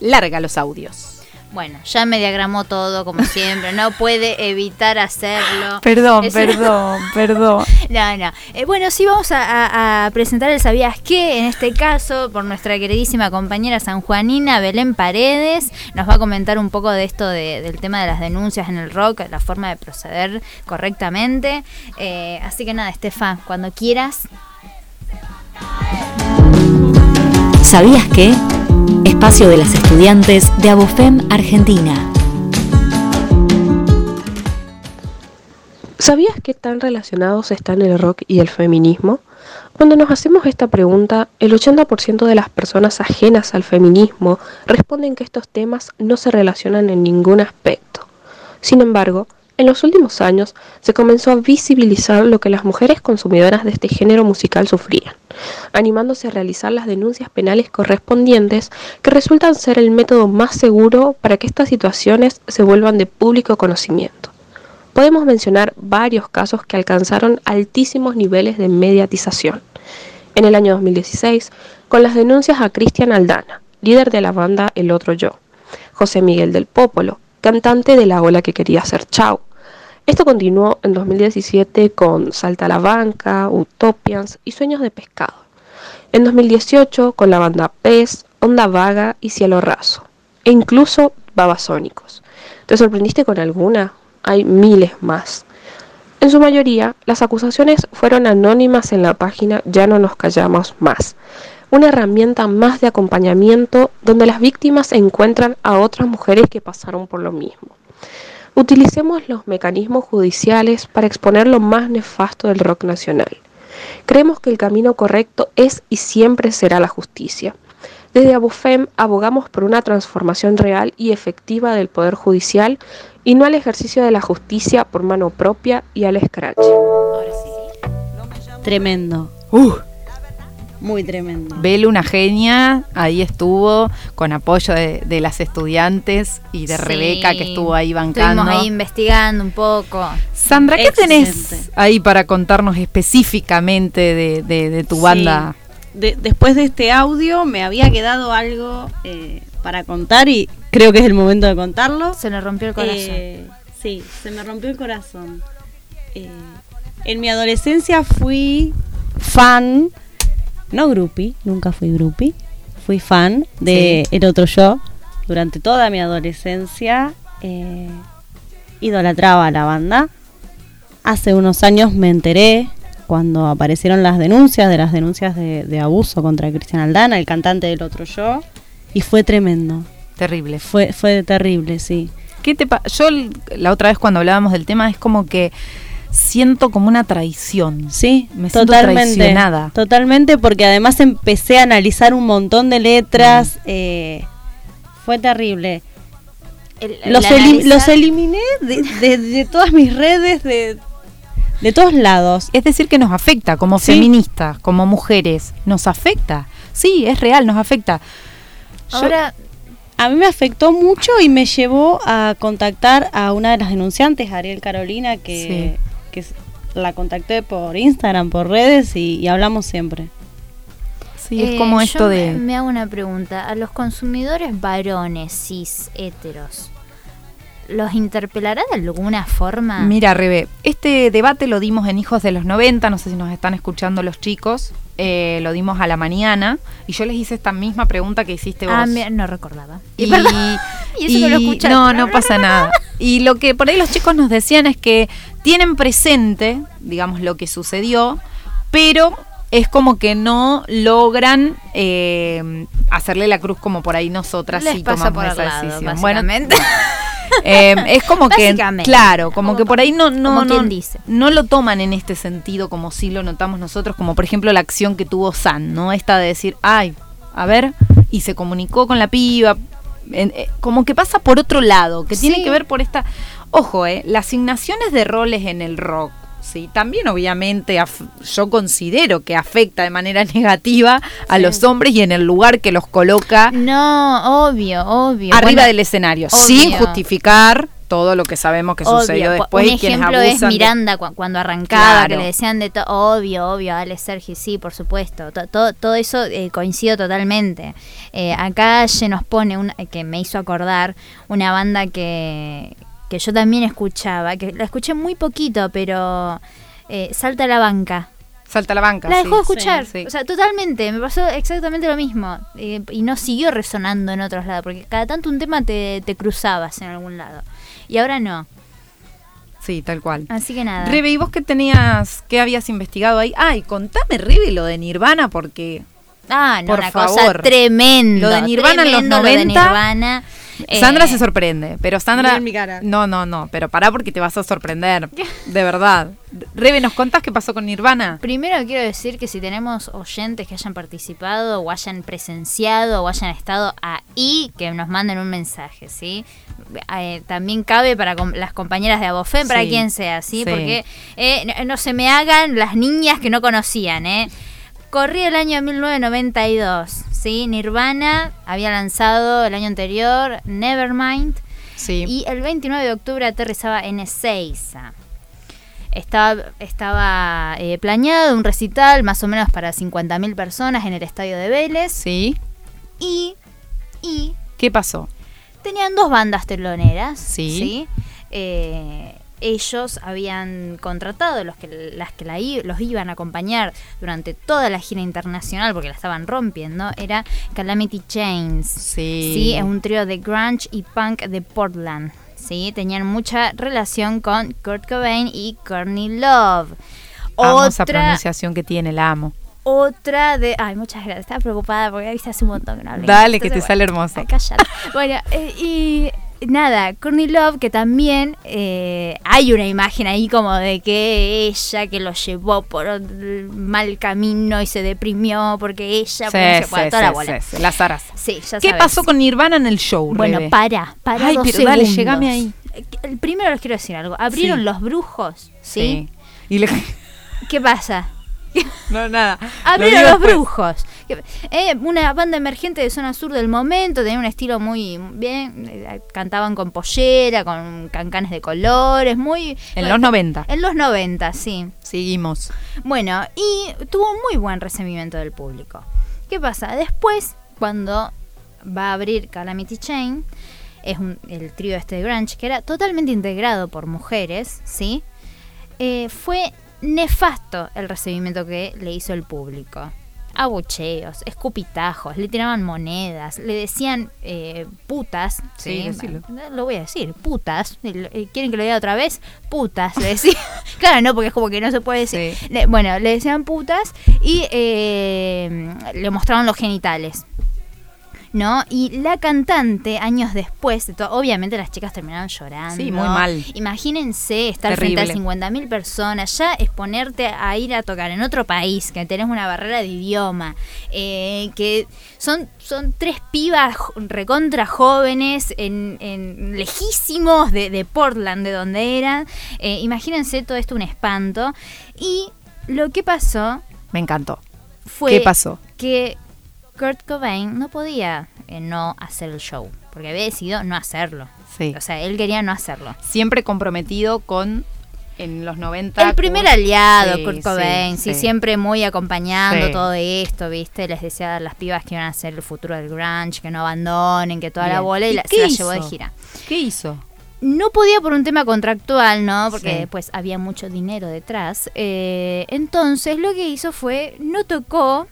larga los audios. Bueno, ya me diagramó todo como siempre, no puede evitar hacerlo. Perdón, Es- perdón, perdón. No, no. Eh, bueno, sí vamos a, a- a presentar el Sabías qué, en este caso, por nuestra queridísima compañera sanjuanina Belén Paredes. Nos va a comentar un poco de esto de- del tema de las denuncias en el rock, la forma de proceder correctamente. Eh, así que nada, Estefa, cuando quieras. ¿Sabías que? Espacio de las estudiantes de Abofem Argentina. ¿Sabías qué tan relacionados están el rock y el feminismo? Cuando nos hacemos esta pregunta, el 80% de las personas ajenas al feminismo responden que estos temas no se relacionan en ningún aspecto. Sin embargo, en los últimos años se comenzó a visibilizar lo que las mujeres consumidoras de este género musical sufrían, animándose a realizar las denuncias penales correspondientes que resultan ser el método más seguro para que estas situaciones se vuelvan de público conocimiento. Podemos mencionar varios casos que alcanzaron altísimos niveles de mediatización. En el año 2016, con las denuncias a Cristian Aldana, líder de la banda El Otro Yo, José Miguel del Popolo, cantante de La Ola que quería ser Chau. Esto continuó en 2017 con Salta a la Banca, Utopians y Sueños de Pescado. En 2018 con la banda Pez, Onda Vaga y Cielo Raso. E incluso Babasónicos. ¿Te sorprendiste con alguna? Hay miles más. En su mayoría, las acusaciones fueron anónimas en la página Ya no nos callamos más, una herramienta más de acompañamiento donde las víctimas encuentran a otras mujeres que pasaron por lo mismo. Utilicemos los mecanismos judiciales para exponer lo más nefasto del rock nacional. Creemos que el camino correcto es y siempre será la justicia. Desde Abofem abogamos por una transformación real y efectiva del Poder Judicial y no al ejercicio de la justicia por mano propia y al escrache. Tremendo. Uh, Muy tremendo. Belu, una genia, ahí estuvo con apoyo de, de las estudiantes y de Sí. Rebeca que estuvo ahí bancando. Estuvimos ahí investigando un poco. Sandra, ¿qué tenés Excelente. ahí para contarnos específicamente de, de- de tu Sí. banda? De- después de este audio me había quedado algo eh, para contar y creo que es el momento de contarlo. Se le rompió el corazón. Eh, sí, se me rompió el corazón. Eh, en mi adolescencia fui fan, no groupie, nunca fui groupie, fui fan de El Otro Yo. Durante toda mi adolescencia eh, idolatraba a la banda. Hace unos años me enteré cuando aparecieron las denuncias de las denuncias de, de abuso contra Cristian Aldana, el cantante del Otro Yo, y fue tremendo. Terrible. Fue, fue terrible, sí. ¿Qué te Yo la otra vez cuando hablábamos del tema es como que siento como una traición. Sí, Me siento totalmente. traicionada. Totalmente, porque además empecé a analizar un montón de letras. eh, fue terrible. El- Los, elim- los eliminé de, de- de todas mis redes, de, de todos lados. Es decir, que nos afecta como Sí. feministas, como mujeres. Nos afecta. Sí, es real, nos afecta. Yo- Ahora, A mí me afectó mucho y me llevó a contactar a una de las denunciantes, Ariel Carolina, que, que la contacté por Instagram, por redes y, y hablamos siempre. sí, es eh, como yo esto me- de... Me hago una pregunta. A los consumidores varones, cis, heteros, ¿los interpelará de alguna forma? Mira, Rebe, este debate lo dimos en Hijos de los 90, no sé si nos están escuchando los chicos, eh, lo dimos a la mañana y yo les hice esta misma pregunta que hiciste vos. Ah, me- no recordaba. Y. Y eso que lo y- escuchaste. No, no pasa nada. Y lo que por ahí los chicos nos decían es que tienen presente, digamos, lo que sucedió, pero es como que no logran eh, hacerle la cruz como por ahí nosotras Les sí pasa tomamos por al esa lado, decisión. Bueno. Eh, es como que, claro, como que por ahí no, no, Como no, dice. no lo toman en este sentido como sí lo notamos nosotros, como por ejemplo la acción que tuvo San, ¿no? Esta de decir, ay, a ver, y se comunicó con la piba, eh, como que pasa por otro lado, que tiene que ver por esta, ojo, eh, las asignaciones de roles en el rock. Sí, también obviamente yo considero que afecta de manera negativa a los hombres y en el lugar que los coloca No, obvio, obvio. arriba Bueno, del escenario, obvio. sin justificar todo lo que sabemos que Obvio, sucedió después un y quienes ejemplo es abusan de- Miranda cu- cuando arrancaba, que le decían de todo, obvio, obvio, Ale Sergi, sí, por supuesto, To- todo, todo eso eh, coincido totalmente. Eh, acá se nos pone, una, que me hizo acordar, una banda que, que yo también escuchaba, que la escuché muy poquito, pero eh, Salta a la banca. Salta a la banca. La sí. dejó de escuchar, Sí. o sea, totalmente, me pasó exactamente lo mismo. eh, y no siguió resonando en otros lados, porque cada tanto un tema te, te cruzabas en algún lado. Y ahora no. Sí, tal cual. Así que nada. Rebe, ¿y vos qué tenías, qué habías investigado ahí? Ay, contame, Rebe, lo de Nirvana, porque Ah, no, Por una favor. cosa tremendo. Lo de Nirvana en los tremendo lo de 90. Eh, Sandra se sorprende, pero Sandra... Mira en mi cara. No, no, no, pero pará porque te vas a sorprender, de verdad. Rebe, ¿nos contás qué pasó con Nirvana? Primero quiero decir que si tenemos oyentes que hayan participado o hayan presenciado o hayan estado ahí, que nos manden un mensaje, ¿sí? Eh, también cabe para com- las compañeras de Abofén, para Sí, quien sea, ¿sí? sí. Porque eh, no, no se me hagan las niñas que no conocían, ¿eh? Corría el año 1992, ¿sí? Nirvana había lanzado el año anterior Nevermind Sí. y el 29 de octubre aterrizaba en Ezeiza. Estaba, estaba eh, planeado un recital más o menos para 50.000 personas en el estadio de Vélez. Sí. Y, y ¿Qué pasó? tenían dos bandas teloneras. Sí. Eh, ellos habían contratado los que, las que la los iban a acompañar durante toda la gira internacional porque la estaban rompiendo. Era Calamity Chains. Sí. Sí, es un trío de grunge y punk de Portland. Sí, tenían mucha relación con Kurt Cobain y Courtney Love. Amo esa Otra, pronunciación que tiene, la amo. otra de. Ay, muchas gracias. Estaba preocupada porque viste hace un montón que no hablé. Dale, que te sale hermoso. cállate. Bueno, eh, y nada, Courtney Love, que también eh, hay una imagen ahí como de que ella que lo llevó por el mal camino y se deprimió porque ella. porque Sí, se puede, sí, la sí, bola. sí, las aras. Sí, ya ¿Qué sabes. pasó con Nirvana en el show, Bueno, Rebe? para, para Ay, dos pero dale, segundos. llegame ahí. Eh, El primero les quiero decir algo. Abrieron los brujos, ¿sí? Y le... ¿Qué pasa? No, nada. Lo Abrieron digo los brujos. Eh, una banda emergente de zona sur del momento, tenía un estilo muy bien, eh, cantaban con pollera, con cancanes de colores, muy... En los 90. En los 90, sí. Seguimos. Bueno, y tuvo muy buen recibimiento del público. ¿Qué pasa? Después, cuando va a abrir Calamity Chain, es un- el trío este de grunge, que era totalmente integrado por mujeres, ¿sí? Eh, fue nefasto el recibimiento que le hizo el público. Abucheos, escupitajos, le tiraban monedas, le decían eh, putas. Sí, decilo. Lo voy a decir, putas. ¿Quieren que lo diga otra vez? Putas, le decían. claro, no, porque es como que no se puede decir. Sí. Le- bueno, le decían putas y eh, le mostraron los genitales. ¿No? Y la cantante, años después, de obviamente las chicas terminaron llorando. Sí, muy mal. Imagínense estar Terrible. frente a 50.000 personas, ya exponerte a ir a tocar en otro país, que tenés una barrera de idioma, eh, que son, son tres pibas recontra jóvenes, en, en lejísimos de, de Portland, de donde eran. Eh, imagínense todo esto un espanto. Y lo que pasó Me encantó. fue ¿Qué pasó? que Kurt Cobain no podía eh, no hacer el show, porque había decidido no hacerlo. Sí. O sea, él quería no hacerlo. Siempre comprometido con en los 90. El primer Kurt- aliado, Sí, Kurt Cobain, sí, sí. siempre muy acompañando Sí. todo esto, ¿viste? Les decía a las pibas que iban a ser el futuro del grunge, que no abandonen, que toda la bola, y, ¿Y la- llevó de gira. ¿Qué hizo? No podía por un tema contractual, ¿no? Porque pues había mucho dinero detrás. Eh, entonces lo que hizo fue, no tocó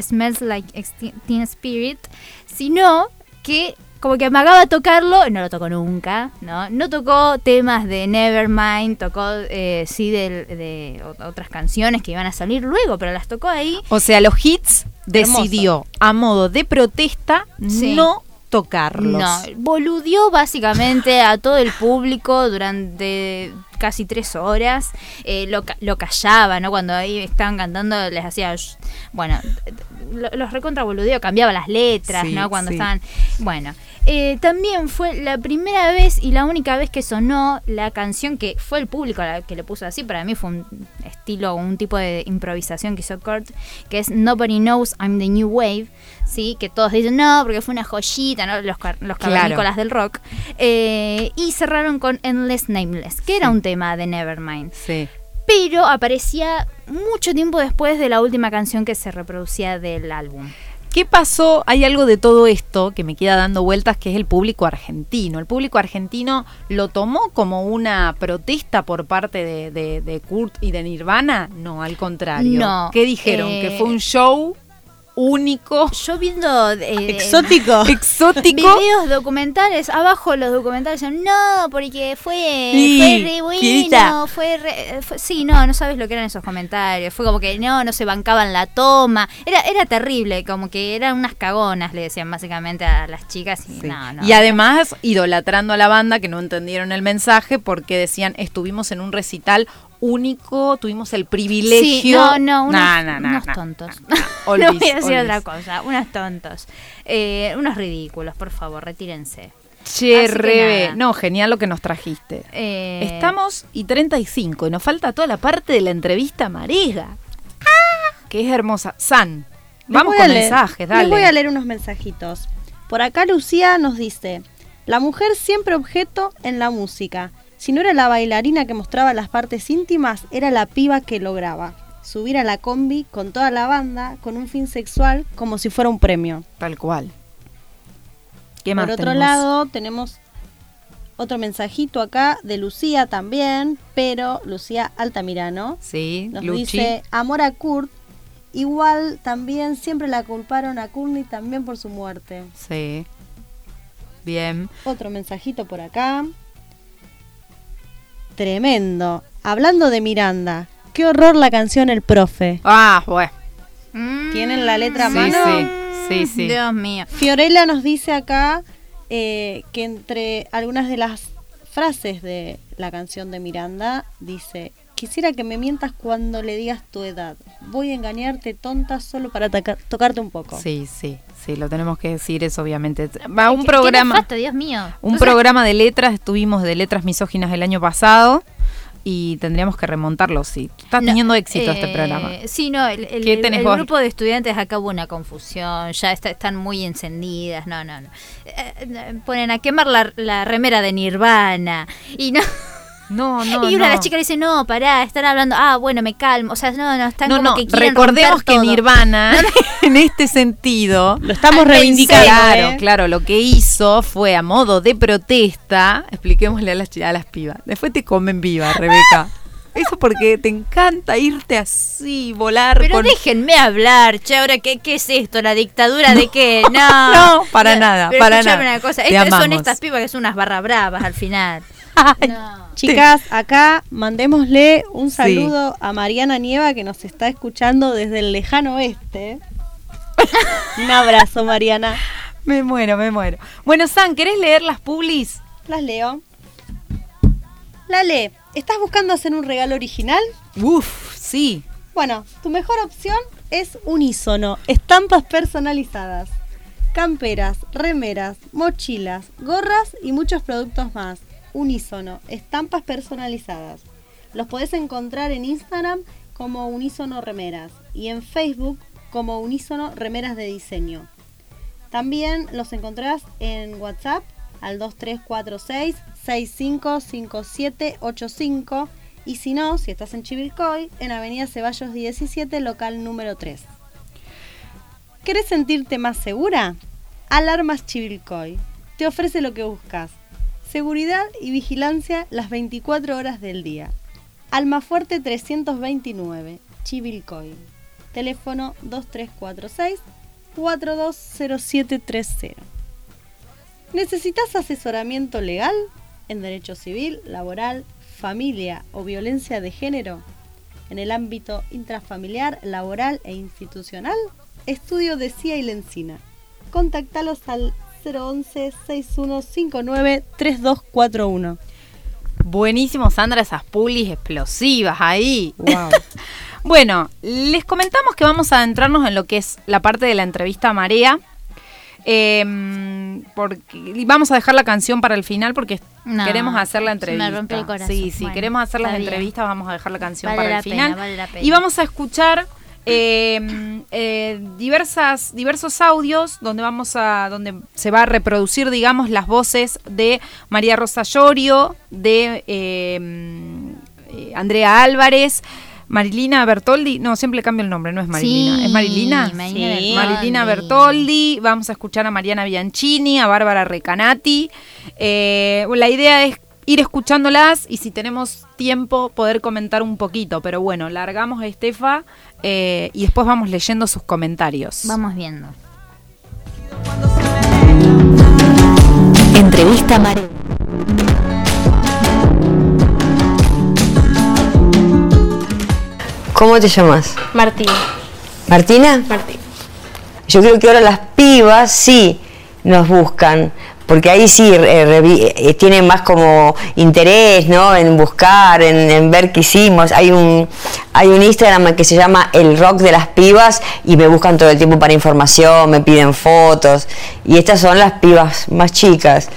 Smells Like Teen Spirit, sino que como que amagaba tocarlo, no lo tocó nunca, ¿no? No tocó temas de Nevermind, tocó eh, sí del- de, o- otras canciones que iban a salir luego, pero las tocó ahí. O sea, los hits decidió a modo de protesta Sí. no tocarlos. No, boludió básicamente a todo el público durante casi tres horas. Eh, lo, lo callaba, ¿no? Cuando ahí estaban cantando les hacía... "Shh". Bueno, lo- los recontra boludeó, cambiaba las letras, Sí, ¿no? Cuando sí. estaban... Bueno, eh, también fue la primera vez y la única vez que sonó la canción que fue el público la que le puso así. Para mí fue un estilo, un tipo de improvisación que hizo Kurt, que es Nobody Knows I'm the New Wave. Sí, que todos dicen no, porque fue una joyita, ¿no? Los, los Claro. del rock. Eh, y cerraron con Endless Nameless, que era un tema de Nevermind. Sí. Pero aparecía mucho tiempo después de la última canción que se reproducía del álbum. ¿Qué pasó? Hay algo de todo esto que me queda dando vueltas, que es el público argentino. El público argentino lo tomó como una protesta por parte de, de- de Kurt y de Nirvana. No, al contrario. No, ¿Qué dijeron? eh, que fue un show único, Yo viendo eh, Exótico. exótico. videos documentales, abajo los documentales dicen, no, porque fue, Sí, fue re bueno, fue, re- fue- Sí, no, no sabes lo que eran esos comentarios. Fue como que no, no se bancaban la toma. Era, era terrible, como que eran unas cagonas, le decían básicamente a las chicas. Y, Sí. no, no. Y además idolatrando a la banda que no entendieron el mensaje porque decían estuvimos en un recital único, tuvimos el privilegio. Sí, no, no, unos, Nah, nah, nah, unos nah. tontos. Olvis, no voy a decir olvis. otra cosa, unos tontos. Eh, unos ridículos, por favor, retírense. Che, Rebe. No, genial lo que nos trajiste. Eh, Estamos y 35 y nos falta toda la parte de la entrevista Marega. Que es hermosa. San, vamos con leer- mensajes, dale. Les voy a leer unos mensajitos. Por acá Lucía nos dice, la mujer siempre objeto en la música. Si no era la bailarina que mostraba las partes íntimas, era la piba que lograba. Subir a la combi con toda la banda con un fin sexual como si fuera un premio. Tal cual. ¿Qué más Por otro tenemos? lado, tenemos otro mensajito acá de Lucía también, pero Lucía Altamirano. Sí, Nos Luchi. dice amor a Kurt. Igual también siempre la culparon a Courtney también por su muerte. Sí. Bien. Otro mensajito por acá. Tremendo. Hablando de Miranda, qué horror la canción El Profe. Ah, bueno. ¿Tienen la letra a Sí, mano? sí, sí, sí. Dios mío. Fiorella nos dice acá eh, que entre algunas de las frases de la canción de Miranda dice, quisiera que me mientas cuando le digas tu edad. Voy a engañarte tonta solo para toca- tocarte un poco. Sí, sí, sí, lo tenemos que decir eso obviamente. Va un ¿Qué- programa, qué nefasto, Dios mío. un O sea, programa de letras, estuvimos de letras misóginas el año pasado y tendríamos que remontarlo, sí. Está no, teniendo éxito este eh, programa. Sí, no, el, grupo de estudiantes acá hubo una confusión, ya está- están muy encendidas, no, no, no. Eh, eh, ponen a quemar la, la remera de Nirvana y no... No, no, y una de no. las chicas le dice, no, pará, están hablando, ah, bueno, me calmo. O sea, no, no, están no, como no, que quieren recordemos que todo. Nirvana, en este sentido, Lo estamos reivindicando. Claro, ¿eh? claro, lo que hizo fue a modo de protesta, expliquémosle a las, a las pibas. Después te comen viva, Rebeca. Eso porque te encanta irte así, volar Pero con... déjenme hablar, che, ahora, ¿qué, qué es esto? ¿La dictadura de qué? No, No, para nada, Pero para nada. una cosa, estas son estas pibas que son unas barra bravas al final. No. Chicas, acá mandémosle un Sí. saludo a Mariana Nieva que nos está escuchando desde el lejano oeste. un abrazo, Mariana. Me muero, me muero. Bueno, San, ¿querés leer las publis? Las leo. La lee. ¿Estás buscando hacer un regalo original? Uf, sí. Bueno, tu mejor opción es Unísono, estampas personalizadas. Camperas, remeras, mochilas, gorras y muchos productos más. Unísono, estampas personalizadas. Los podés encontrar en Instagram como Unísono Remeras y en Facebook como Unísono Remeras de Diseño. También los encontrás en WhatsApp al 2346 655785 y si no, si estás en Chivilcoy, en Avenida Ceballos 17, local número 3. ¿Querés sentirte más segura? Alarmas Chivilcoy. Te ofrece lo que buscas. Seguridad y vigilancia las 24 horas del día. Almafuerte 329, Chivilcoy. Teléfono 2346 420730. ¿Necesitas asesoramiento legal en derecho civil, laboral, familia o violencia de género? En el ámbito intrafamiliar, laboral e institucional, estudio de CIA y Lencina. Contactalos al 011-6159-3241. Buenísimo, Sandra, esas publis explosivas ahí. Wow. Bueno, les comentamos que vamos a adentrarnos en lo que es la parte de la entrevista a Marea. Eh, porque, vamos a dejar la canción para el final porque No, queremos hacer la entrevista. me rompe el corazón. Sí, sí, Bueno, queremos hacer las bien. entrevistas, vamos a dejar la canción Vale para la el pena, final. vale la pena. Y vamos a escuchar eh, eh, diversas, diversos audios donde vamos a, donde se va a reproducir, digamos, las voces de María Rosa Llorio, de eh, eh, Andrea Álvarez. Marilina Bertoldi, no, siempre cambio el nombre, no es Marilina, Sí, ¿es Marilina? Marilina Sí. Marilina Bertoldi. Bertoldi, vamos a escuchar a Mariana Bianchini, a Bárbara Recanati. Eh, la idea es ir escuchándolas y si tenemos tiempo poder comentar un poquito, pero bueno, largamos a Estefa eh, y después vamos leyendo sus comentarios. Vamos viendo. Entrevista Marea. ¿Cómo te llamas? Martín. ¿Martina? Martín. Yo creo que ahora las pibas sí nos buscan, porque ahí sí eh, eh, tienen más como interés, ¿no? En buscar, en, en ver qué hicimos. Hay un, hay un Instagram que se llama El Rock de las Pibas y me buscan todo el tiempo para información, me piden fotos. Y estas son las pibas más chicas.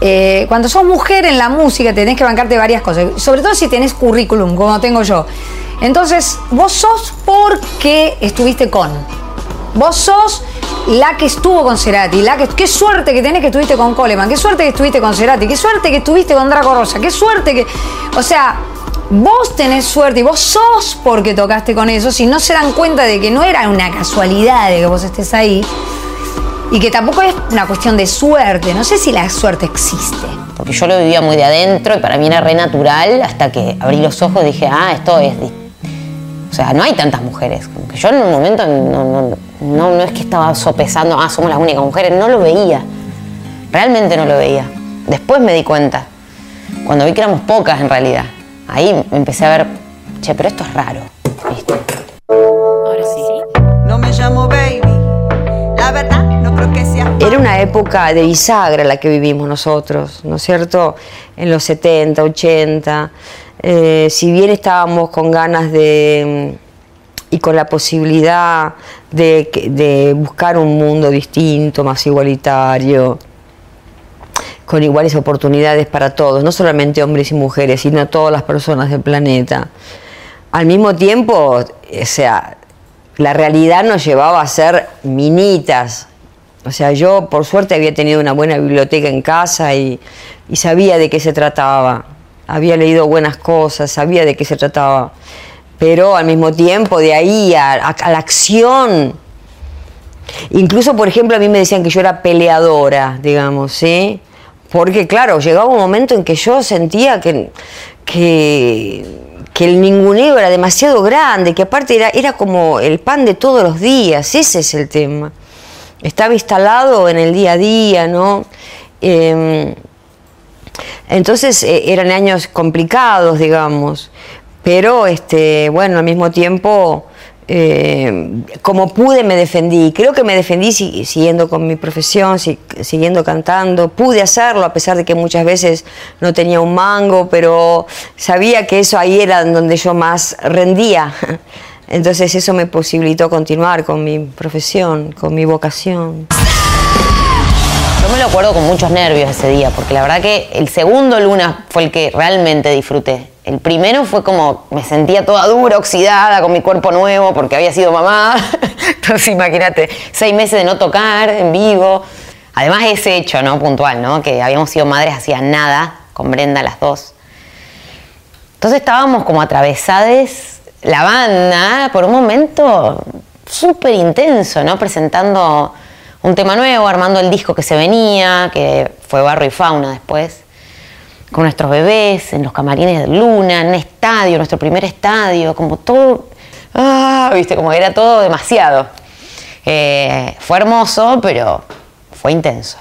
Eh, cuando sos mujer en la música tenés que bancarte varias cosas, sobre todo si tenés currículum, como tengo yo. Entonces, vos sos porque estuviste con. Vos sos la que estuvo con Cerati, la que, qué suerte que tenés que estuviste con Coleman, qué suerte que estuviste con Cerati, qué suerte que estuviste con Draco Rosa, qué suerte que. O sea, vos tenés suerte y vos sos porque tocaste con eso, si no se dan cuenta de que no era una casualidad de que vos estés ahí. Y que tampoco es una cuestión de suerte. No sé si la suerte existe. porque yo lo vivía muy de adentro y para mí era re natural hasta que abrí los ojos y dije, ah, esto es... O sea, no hay tantas mujeres. Que yo en un momento no, no, no es que estaba sopesando, ah, somos las únicas mujeres, no lo veía. Realmente no lo veía. Después me di cuenta, cuando vi que éramos pocas en realidad. Ahí me empecé a ver, che, pero esto es raro. ¿viste? Ahora sí. No me llamo baby. La verdad, no creo que sea. Era una época de bisagra la que vivimos nosotros, ¿no es cierto? En los 70, 80. Eh, si bien estábamos con ganas de y con la posibilidad de, de buscar un mundo distinto, más igualitario, con iguales oportunidades para todos, no solamente hombres y mujeres, sino todas las personas del planeta. Al mismo tiempo, o sea, la realidad nos llevaba a ser minitas. O sea, yo por suerte había tenido una buena biblioteca en casa y, y sabía de qué se trataba. Había leído buenas cosas, sabía de qué se trataba. Pero al mismo tiempo, de ahí a, la acción. Incluso, por ejemplo, a mí me decían que yo era peleadora, digamos, ¿sí? Porque, claro, llegaba un momento en que yo sentía que, que, que el ninguneo era demasiado grande, que aparte era, era como el pan de todos los días, ese es el tema. Estaba instalado en el día a día, ¿no? Em, entonces eh, eran años complicados, digamos, pero este, bueno, al mismo tiempo, eh, como pude me defendí. Creo que me defendí si- siguiendo con mi profesión, si- siguiendo cantando. Pude hacerlo a pesar de que muchas veces no tenía un mango, pero sabía que eso ahí era donde yo más rendía. Entonces eso me posibilitó continuar con mi profesión, con mi vocación. Yo me lo acuerdo con muchos nervios ese día, porque la verdad que el segundo Luna fue el que realmente disfruté. El primero fue como me sentía toda dura, oxidada, con mi cuerpo nuevo, porque había sido mamá. Entonces imagínate, seis meses de no tocar en vivo. Además ese hecho, ¿no? Puntual, ¿no? Que habíamos sido madres hacía nada, con Brenda las dos. Entonces estábamos como atravesadas la banda por un momento súper intenso, ¿no? Presentando un tema nuevo, armando el disco que se venía, que fue Barro y Fauna después, con nuestros bebés, en los camarines de Luna, en un estadio, nuestro primer estadio, como todo, ah, viste, como era todo demasiado. Eh, fue hermoso, pero fue intenso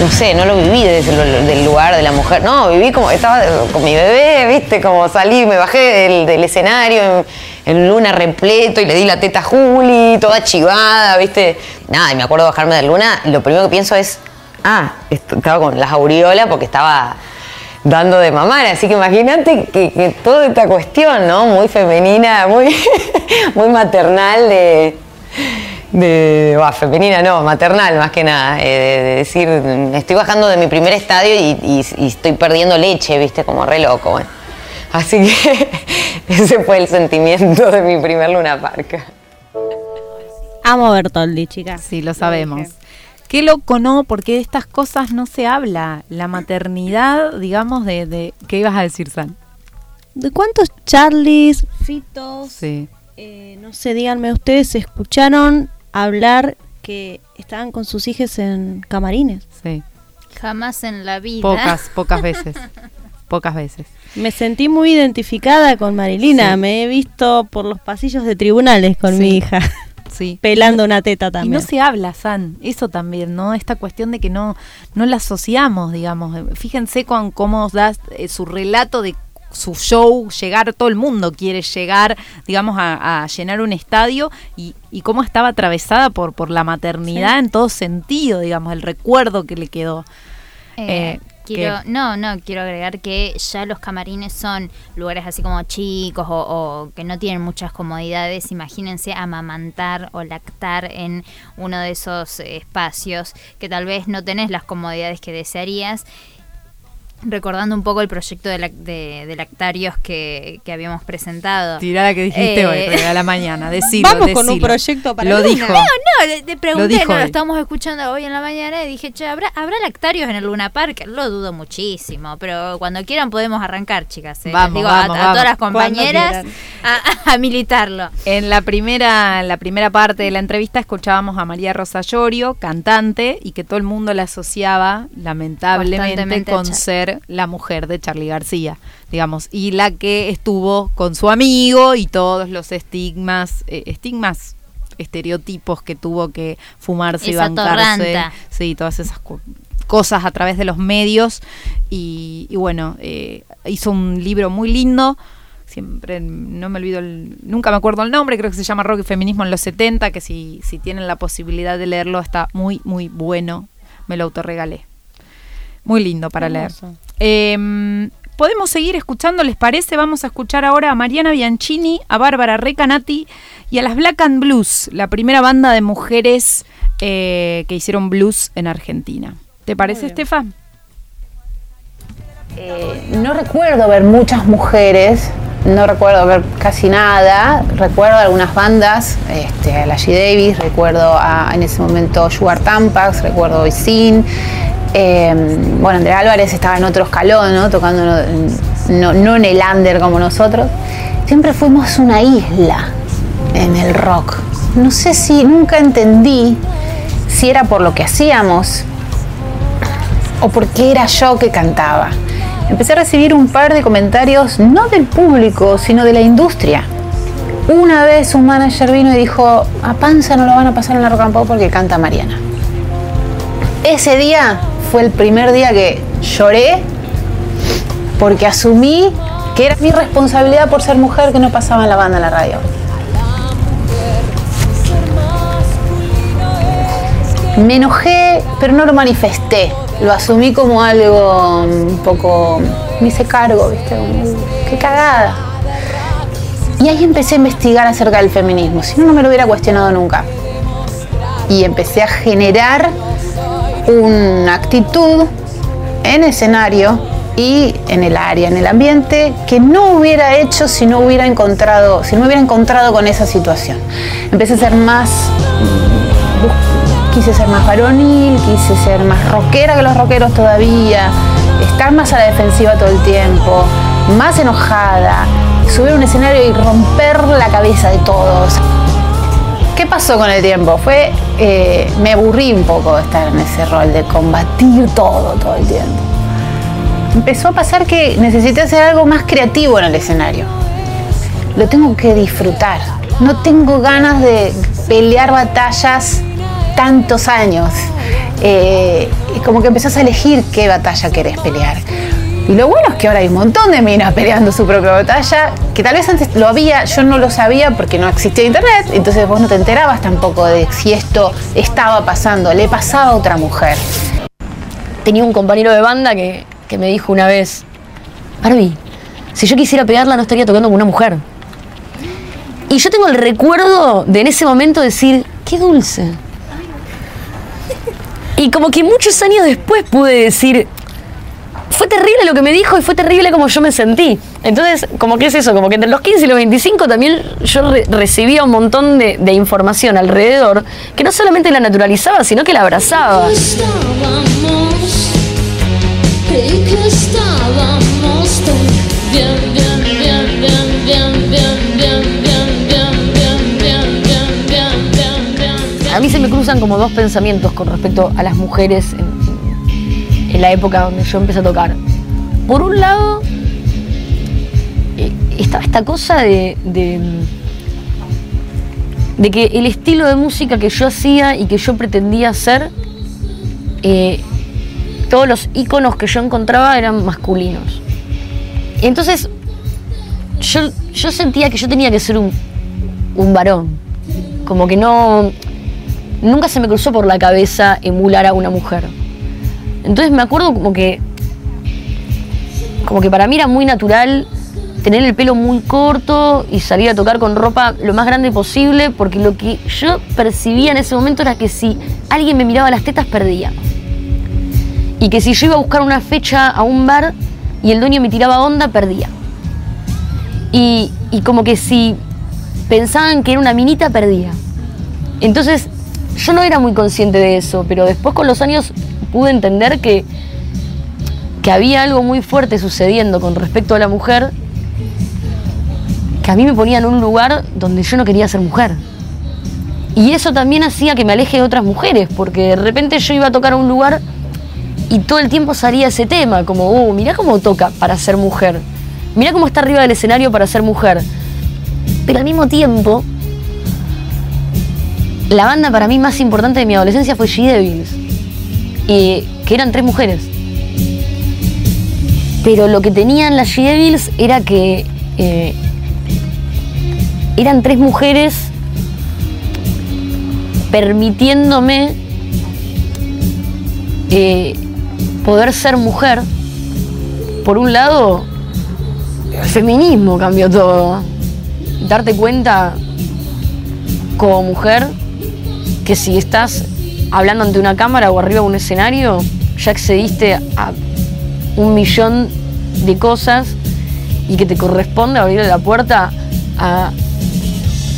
no sé, no lo viví desde el lugar de la mujer. No, viví como estaba con mi bebé, viste, como salí, me bajé del, del escenario en, luna repleto y le di la teta a Juli, toda chivada, viste. Nada, y me acuerdo bajarme de luna lo primero que pienso es, ah, estaba con las aureolas porque estaba dando de mamar, así que imagínate que, que toda esta cuestión, ¿no? Muy femenina, muy, muy maternal de de bah, femenina no, maternal más que nada, eh, de, de decir, estoy bajando de mi primer estadio y, y- y estoy perdiendo leche, viste, como re loco, bueno. Así que ese fue el sentimiento de mi primer Luna Park. Amo Bertoldi, chicas. Sí, lo sabemos. Qué loco, ¿no? Porque de estas cosas no se habla. La maternidad, digamos, de... de ¿Qué ibas a decir, San? ¿De cuántos Charlies, Fitos, Sí. eh, no sé, díganme ustedes, escucharon hablar que estaban con sus hijos en camarines? Sí. Jamás en la vida. Pocas, pocas veces. Pocas veces. Me sentí muy identificada con Marilina. Sí. Me he visto por los pasillos de tribunales con Sí. mi hija, Sí. pelando una teta Y también. no se habla, San, eso también, ¿no? Esta cuestión de que no, no la asociamos, digamos. Fíjense con cómo da eh, su relato de su show, llegar, todo el mundo quiere llegar, digamos, a, a llenar un estadio y, y cómo estaba atravesada por, por la maternidad en todo sentido, digamos, el recuerdo que le quedó. Eh, Eh, quiero, ¿qué? no, no, quiero agregar que ya los camarines son lugares así como chicos o, o que no tienen muchas comodidades. Imagínense amamantar o lactar en uno de esos espacios que tal vez no tenés las comodidades que desearías. Recordando un poco el proyecto de, lac- de- de lactarios que, que habíamos presentado. Tirá la que dijiste Eh, hoy, a la mañana, decilo, Vamos con un proyecto para Lo Luna. dijo. No, no, le pregunté, dijo no, lo estábamos escuchando hoy en la mañana y dije, che, ¿habrá, ¿habrá lactarios en el Luna Park? Lo dudo muchísimo, pero cuando quieran podemos arrancar, chicas. ¿eh? Les Vamos, digo a- vamos, a, todas las compañeras a, a militarlo. En la primera, en la primera parte de la entrevista escuchábamos a María Rosa Llorio, cantante, y que todo el mundo la asociaba, lamentablemente, con Char- la mujer de Charlie García, digamos, y la que estuvo con su amigo y todos los estigmas, eh, estigmas estereotipos que tuvo que fumarse y bancarse, torranta. sí, todas esas cosas a través de los medios y, y bueno, eh, hizo un libro muy lindo siempre no me olvido el, nunca me acuerdo el nombre, creo que se llama Rock y Feminismo en los 70, que si, si tienen la posibilidad de leerlo está muy, muy bueno. Me lo autorregalé. Muy lindo para Hermoso. leer. Eh, Podemos seguir escuchando, ¿les parece? Vamos a escuchar ahora a Mariana Bianchini, a Bárbara Recanati y a las Black and Blues, la primera banda de mujeres eh, que hicieron blues en Argentina. ¿Te parece, Estefan? Eh, no recuerdo ver muchas mujeres, no recuerdo ver casi nada. Recuerdo algunas bandas, este, a la G. Davis, recuerdo a, en ese momento Sugar Tampax, recuerdo a Sin. bueno, Andrea Álvarez estaba en otro escalón, ¿no? tocando no en el under como nosotros. Siempre fuimos una isla en el rock. No sé si nunca entendí si era por lo que hacíamos o porque era yo que cantaba. Empecé a recibir un par de comentarios, no del público, sino de la industria. Una vez un manager vino y dijo, a Panza no lo van a pasar en la Rock and Pop porque canta Mariana. Ese día fue el primer día que lloré porque asumí que era mi responsabilidad por ser mujer que no pasaba en la banda en la radio. Me enojé, pero no lo manifesté. Lo asumí como algo un poco. Me hice cargo, ¿viste? Qué cagada. Y ahí empecé a investigar acerca del feminismo. Si no, no me lo hubiera cuestionado nunca. Y empecé a generar una actitud en escenario y en el área, en el ambiente, que no hubiera hecho si no hubiera encontrado, si no hubiera encontrado con esa situación. Empecé a ser más quise ser más varonil, quise ser más rockera que los rockeros todavía, estar más a la defensiva todo el tiempo, más enojada, subir un escenario y romper la cabeza de todos. ¿Qué pasó con el tiempo? Fue, eh, me aburrí un poco de estar en ese rol de combatir todo, todo el tiempo. Empezó a pasar que necesité hacer algo más creativo en el escenario. Lo tengo que disfrutar. No tengo ganas de pelear batallas tantos años. Eh, como que empezás a elegir qué batalla querés pelear. Y lo bueno es que ahora hay un montón de minas peleando su propia batalla, que tal vez antes lo había, yo no lo sabía porque no existía internet, entonces vos no te enterabas tampoco de si esto estaba pasando, le pasaba a otra mujer. Tenía un compañero de banda que, que me dijo una vez, Barbie, si yo quisiera pegarla no estaría tocando con una mujer. Y yo tengo el recuerdo de en ese momento decir, qué dulce. Y como que muchos años después pude decir, fue terrible lo que me dijo y fue terrible como yo me sentí. Entonces, como que es eso, como que entre los 15 y los 25 también yo re- recibía un montón de, de información alrededor que no solamente la naturalizaba, sino que la abrazaba. Estábamos, creí que estábamos bien, bien, bien, bien, bien, bien, bien, bien, bien, bien, bien, bien, bien, bien, bien, bien. A mí se me cruzan como dos pensamientos con respecto a las mujeres en, en la época donde yo empecé a tocar. Por un lado, eh, estaba esta cosa de, de, que el estilo de música que yo hacía y que yo pretendía hacer, eh, todos los íconos que yo encontraba eran masculinos. Entonces yo, sentía que yo tenía que ser un varón. Como que no. Nunca se me cruzó por la cabeza emular a una mujer. Entonces me acuerdo como que. Como que para mí era muy natural tener el pelo muy corto y salir a tocar con ropa lo más grande posible, porque lo que yo percibía en ese momento era que si alguien me miraba las tetas, perdía. Y que si yo iba a buscar una fecha a un bar y el dueño me tiraba onda, perdía. Y, y como que si pensaban que era una minita, perdía. Entonces, yo no era muy consciente de eso, pero después con los años pude entender que, que había algo muy fuerte sucediendo con respecto a la mujer, que a mí me ponía en un lugar donde yo no quería ser mujer. Y eso también hacía que me aleje de otras mujeres, porque de repente yo iba a tocar a un lugar y todo el tiempo salía ese tema, como, uh, mirá cómo toca para ser mujer, mirá cómo está arriba del escenario para ser mujer. Pero al mismo tiempo, la banda para mí más importante de mi adolescencia fue She Devils, que eran tres mujeres. Pero lo que tenían las She Devils era que eh, eran tres mujeres permitiéndome eh, poder ser mujer. Por un lado, el feminismo cambió todo. Darte cuenta como mujer que si estás hablando ante una cámara o arriba de un escenario, ya accediste a un millón de cosas y que te corresponde abrirle la puerta a,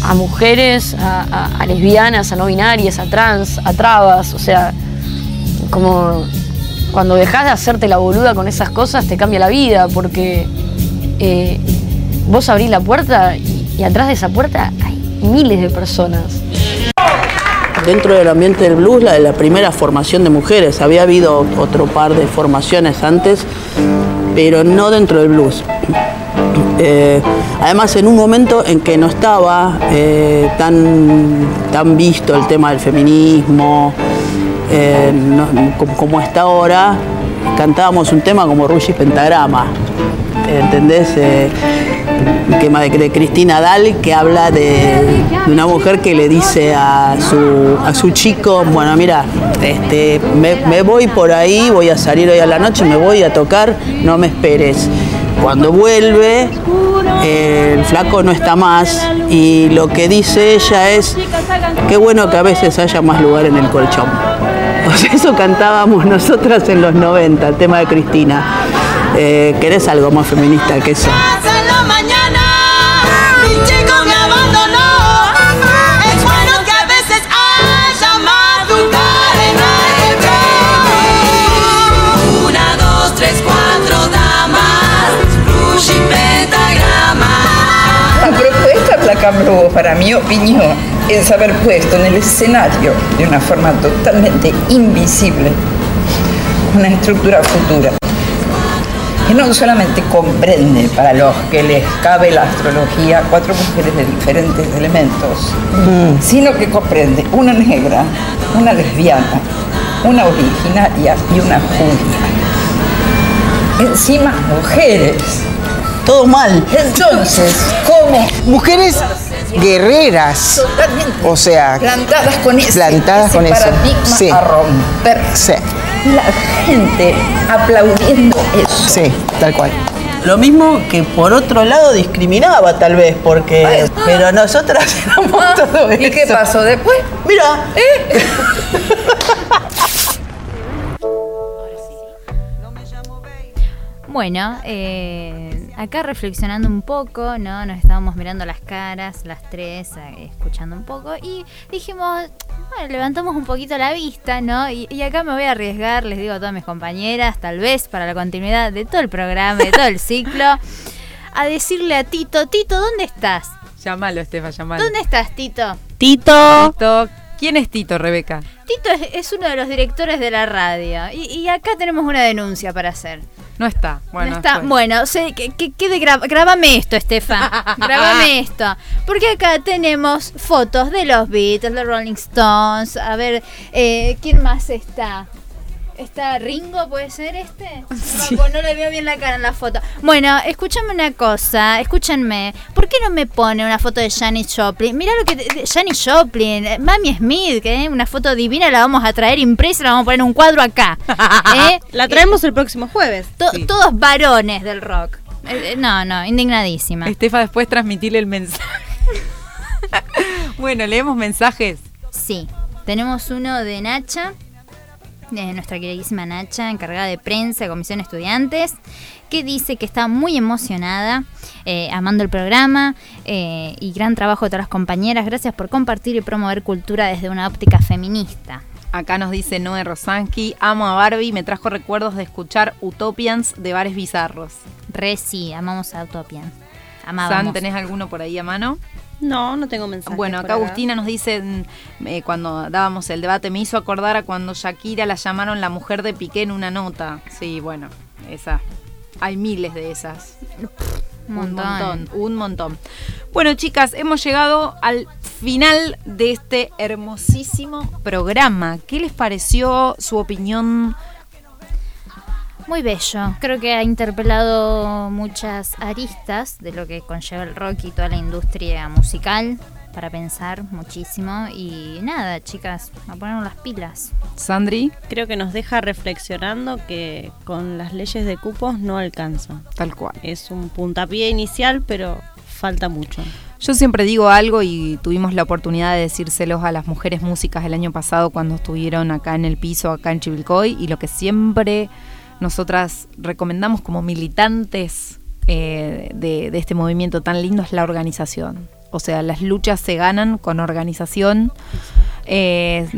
a mujeres, a, lesbianas, a no binarias, a trans, a trabas, o sea, como cuando dejas de hacerte la boluda con esas cosas te cambia la vida porque eh, vos abrís la puerta y atrás de esa puerta hay miles de personas. Dentro del ambiente del blues, la de la primera formación de mujeres. Había habido otro par de formaciones antes, pero no dentro del blues. Eh, además, en un momento en que no estaba eh, tan, tan visto el tema del feminismo, eh, como, está ahora, cantábamos un tema como Rush y Pentagrama. ¿Entendés? Un tema de, Cristina Dal que habla de, una mujer que le dice a su, a su chico, bueno, mira, este, me, voy por ahí, voy a salir hoy a la noche, me voy a tocar, no me esperes. Cuando vuelve, el flaco no está más y lo que dice ella es, qué bueno que a veces haya más lugar en el colchón. O sea, eso cantábamos nosotras en los 90, el tema de Cristina. Eh, ¿Querés algo más feminista que eso? mañana. Mi chico me abandonó. Es bueno que a veces haya más madrugar en adentro. Una, dos, tres, cuatro damas. Rushi. La propuesta de la Cambro, para mi opinión, es haber puesto en el escenario de una forma totalmente invisible una estructura futura que no solamente comprende para los que les cabe la astrología cuatro mujeres de diferentes elementos, sino que comprende una negra, una lesbiana, una originaria y una judía. Encima mujeres. Todo mal. Entonces, ¿cómo? Mujeres guerreras. O sea, plantadas con ese, plantadas ese con eso. paradigma Sí. a romper. Sí. Y la gente aplaudiendo eso. Sí, tal cual. Lo mismo que por otro lado discriminaba tal vez, porque... Pero nosotras éramos todo eso. ¿Y qué pasó después? Mira, ¿Eh? Bueno, eh, acá reflexionando un poco, ¿no? Nos estábamos mirando las caras, las tres, eh, escuchando un poco, y dijimos, bueno, levantamos un poquito la vista, ¿no? Y, y acá me voy a arriesgar, les digo a todas mis compañeras, tal vez para la continuidad de todo el programa, de todo el ciclo, a decirle a Tito, Tito, ¿dónde estás? Llámalo, Estefa, llámalo. ¿Dónde estás, Tito? Tito. Tito. ¿Quién es Tito, Rebeca? Tito es, es uno de los directores de la radio, y, y acá tenemos una denuncia para hacer. No está. Bueno, no está. después. Bueno, sé que, que quede gra- grábame esto, Estefa. grábame esto. Porque acá tenemos fotos de los Beatles, de Rolling Stones. A ver, eh, ¿quién más está? ¿Está Ringo? ¿Puede ser este? No, pues no le veo bien la cara en la foto. Bueno, escúchame una cosa, escúchenme. ¿Por qué no me pone una foto de Janis Joplin? Mirá lo que. Janis Joplin, eh, Mami Smith, que es una foto divina, la vamos a traer impresa la vamos a poner en un cuadro acá. ¿Eh? La traemos el próximo jueves. To- Todos varones del rock. Eh, eh, no, no, indignadísima. Estefa, después transmitirle el mensaje. bueno, leemos mensajes. Sí, tenemos uno de Nacha, de nuestra queridísima Nacha, encargada de prensa de Comisión Estudiantes, que dice que está muy emocionada, eh, amando el programa eh, y gran trabajo de todas las compañeras. Gracias por compartir y promover cultura desde una óptica feminista. Acá nos dice Noé Rosansky, amo a Barbie, me trajo recuerdos de escuchar Utopians de bares bizarros. Re sí, amamos a Utopian. San, Amábamos. ¿tenés alguno por ahí a mano? No, no tengo mensaje. Bueno, acá Agustina nos dice, mm, eh, cuando dábamos el debate, me hizo acordar a cuando Shakira la llamaron la mujer de Piqué en una nota. Sí, bueno, esa. Hay miles de esas. Un Un montón. montón, un montón. Bueno, chicas, hemos llegado al final de este hermosísimo programa. ¿Qué les pareció su opinión? Muy bello. Creo que ha interpelado muchas aristas de lo que conlleva el rock y toda la industria musical para pensar muchísimo. Y nada, chicas, a ponernos las pilas. Sandri. Creo que nos deja reflexionando que con las leyes de cupos no alcanza. Tal cual. Es un puntapié inicial, pero falta mucho. Yo siempre digo algo y tuvimos la oportunidad de decírselos a las mujeres músicas el año pasado cuando estuvieron acá en el piso, acá en Chivilcoy, y lo que siempre nosotras recomendamos como militantes eh, de, este movimiento tan lindo es la organización. O sea, las luchas se ganan con organización. Eh,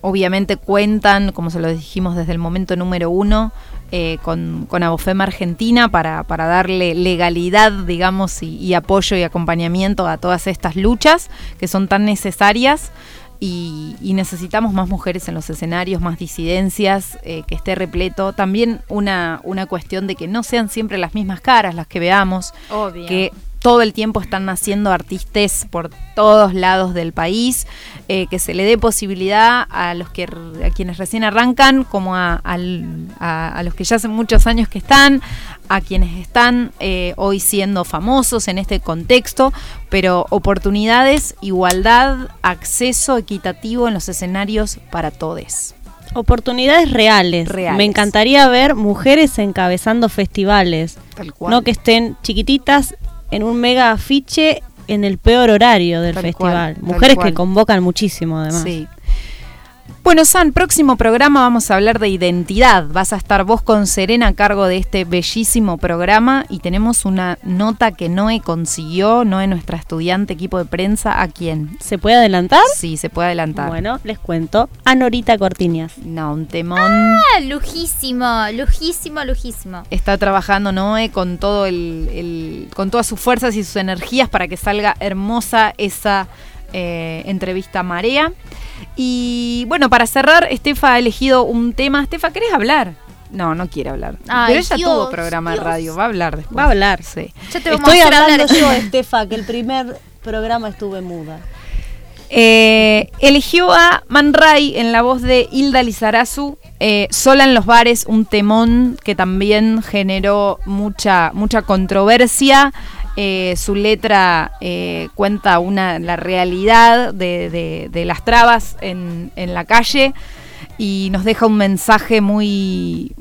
obviamente cuentan, como se lo dijimos desde el momento número uno, eh, con, con Abofem Argentina para, para darle legalidad, digamos, y, y apoyo y acompañamiento a todas estas luchas que son tan necesarias. Y, y necesitamos más mujeres en los escenarios, más disidencias, eh, que esté repleto. También una, una cuestión de que no sean siempre las mismas caras las que veamos, Obvio. que todo el tiempo están naciendo artistas por todos lados del país, eh, que se le dé posibilidad a los que a quienes recién arrancan, como a, al- a- a los que ya hace muchos años que están, a quienes están eh, hoy siendo famosos en este contexto, pero oportunidades, igualdad, acceso equitativo en los escenarios para todos. Oportunidades reales. Reales. Me encantaría ver mujeres encabezando festivales. Tal cual. No que estén chiquititas en un mega afiche en el peor horario del Tal festival. cual, Mujeres que convocan muchísimo además. Sí. Bueno, San, próximo programa vamos a hablar de identidad. Vas a estar vos con Serena a cargo de este bellísimo programa y tenemos una nota que Noé consiguió, Noé, nuestra estudiante, equipo de prensa, ¿a quién? ¿Se puede adelantar? Sí, se puede adelantar. Bueno, les cuento. A Norita Cortiñas. No, un temón. Ah, lujísimo, lujísimo, lujísimo. Está trabajando Noé con todo el, el- con todas sus fuerzas y sus energías para que salga hermosa esa eh, entrevista a Marea. Y bueno, para cerrar, Estefa ha elegido un tema. Estefa, ¿querés hablar? No, no quiere hablar. Ay, Pero ella Dios, tuvo programa de radio, va a hablar después. Va a hablar. Sí. Ya te Estoy a hablando hablar. yo, Estefa, que el primer programa estuve muda. Eh, eligió a Man Ray en la voz de Hilda Lizarazu, eh, Sola en los bares, un temón que también generó mucha, mucha controversia. Eh, su letra eh, cuenta una, la realidad de, de- de las trabas en, en la calle y nos deja un mensaje muy,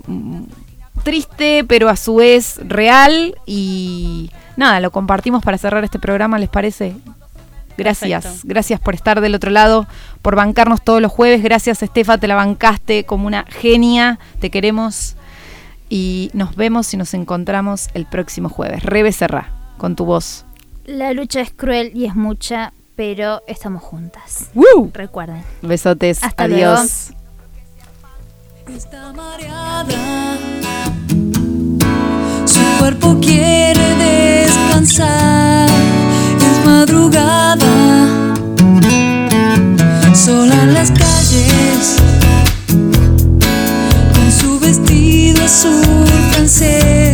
triste, pero a su vez real. Y nada, lo compartimos para cerrar este programa, ¿les parece? Gracias, Perfecto. gracias por estar del otro lado, por bancarnos todos los jueves. Gracias, Estefa, te la bancaste como una genia. Te queremos. Y nos vemos y nos encontramos el próximo jueves. Rebe Serra, con tu voz. La lucha es cruel y es mucha, pero estamos juntas. ¡Woo! Recuerden. Besotes. Hasta Adiós. Está mareada. Su cuerpo quiere descansar. Es madrugada. Sola en las calles. Con su vestido azul francés.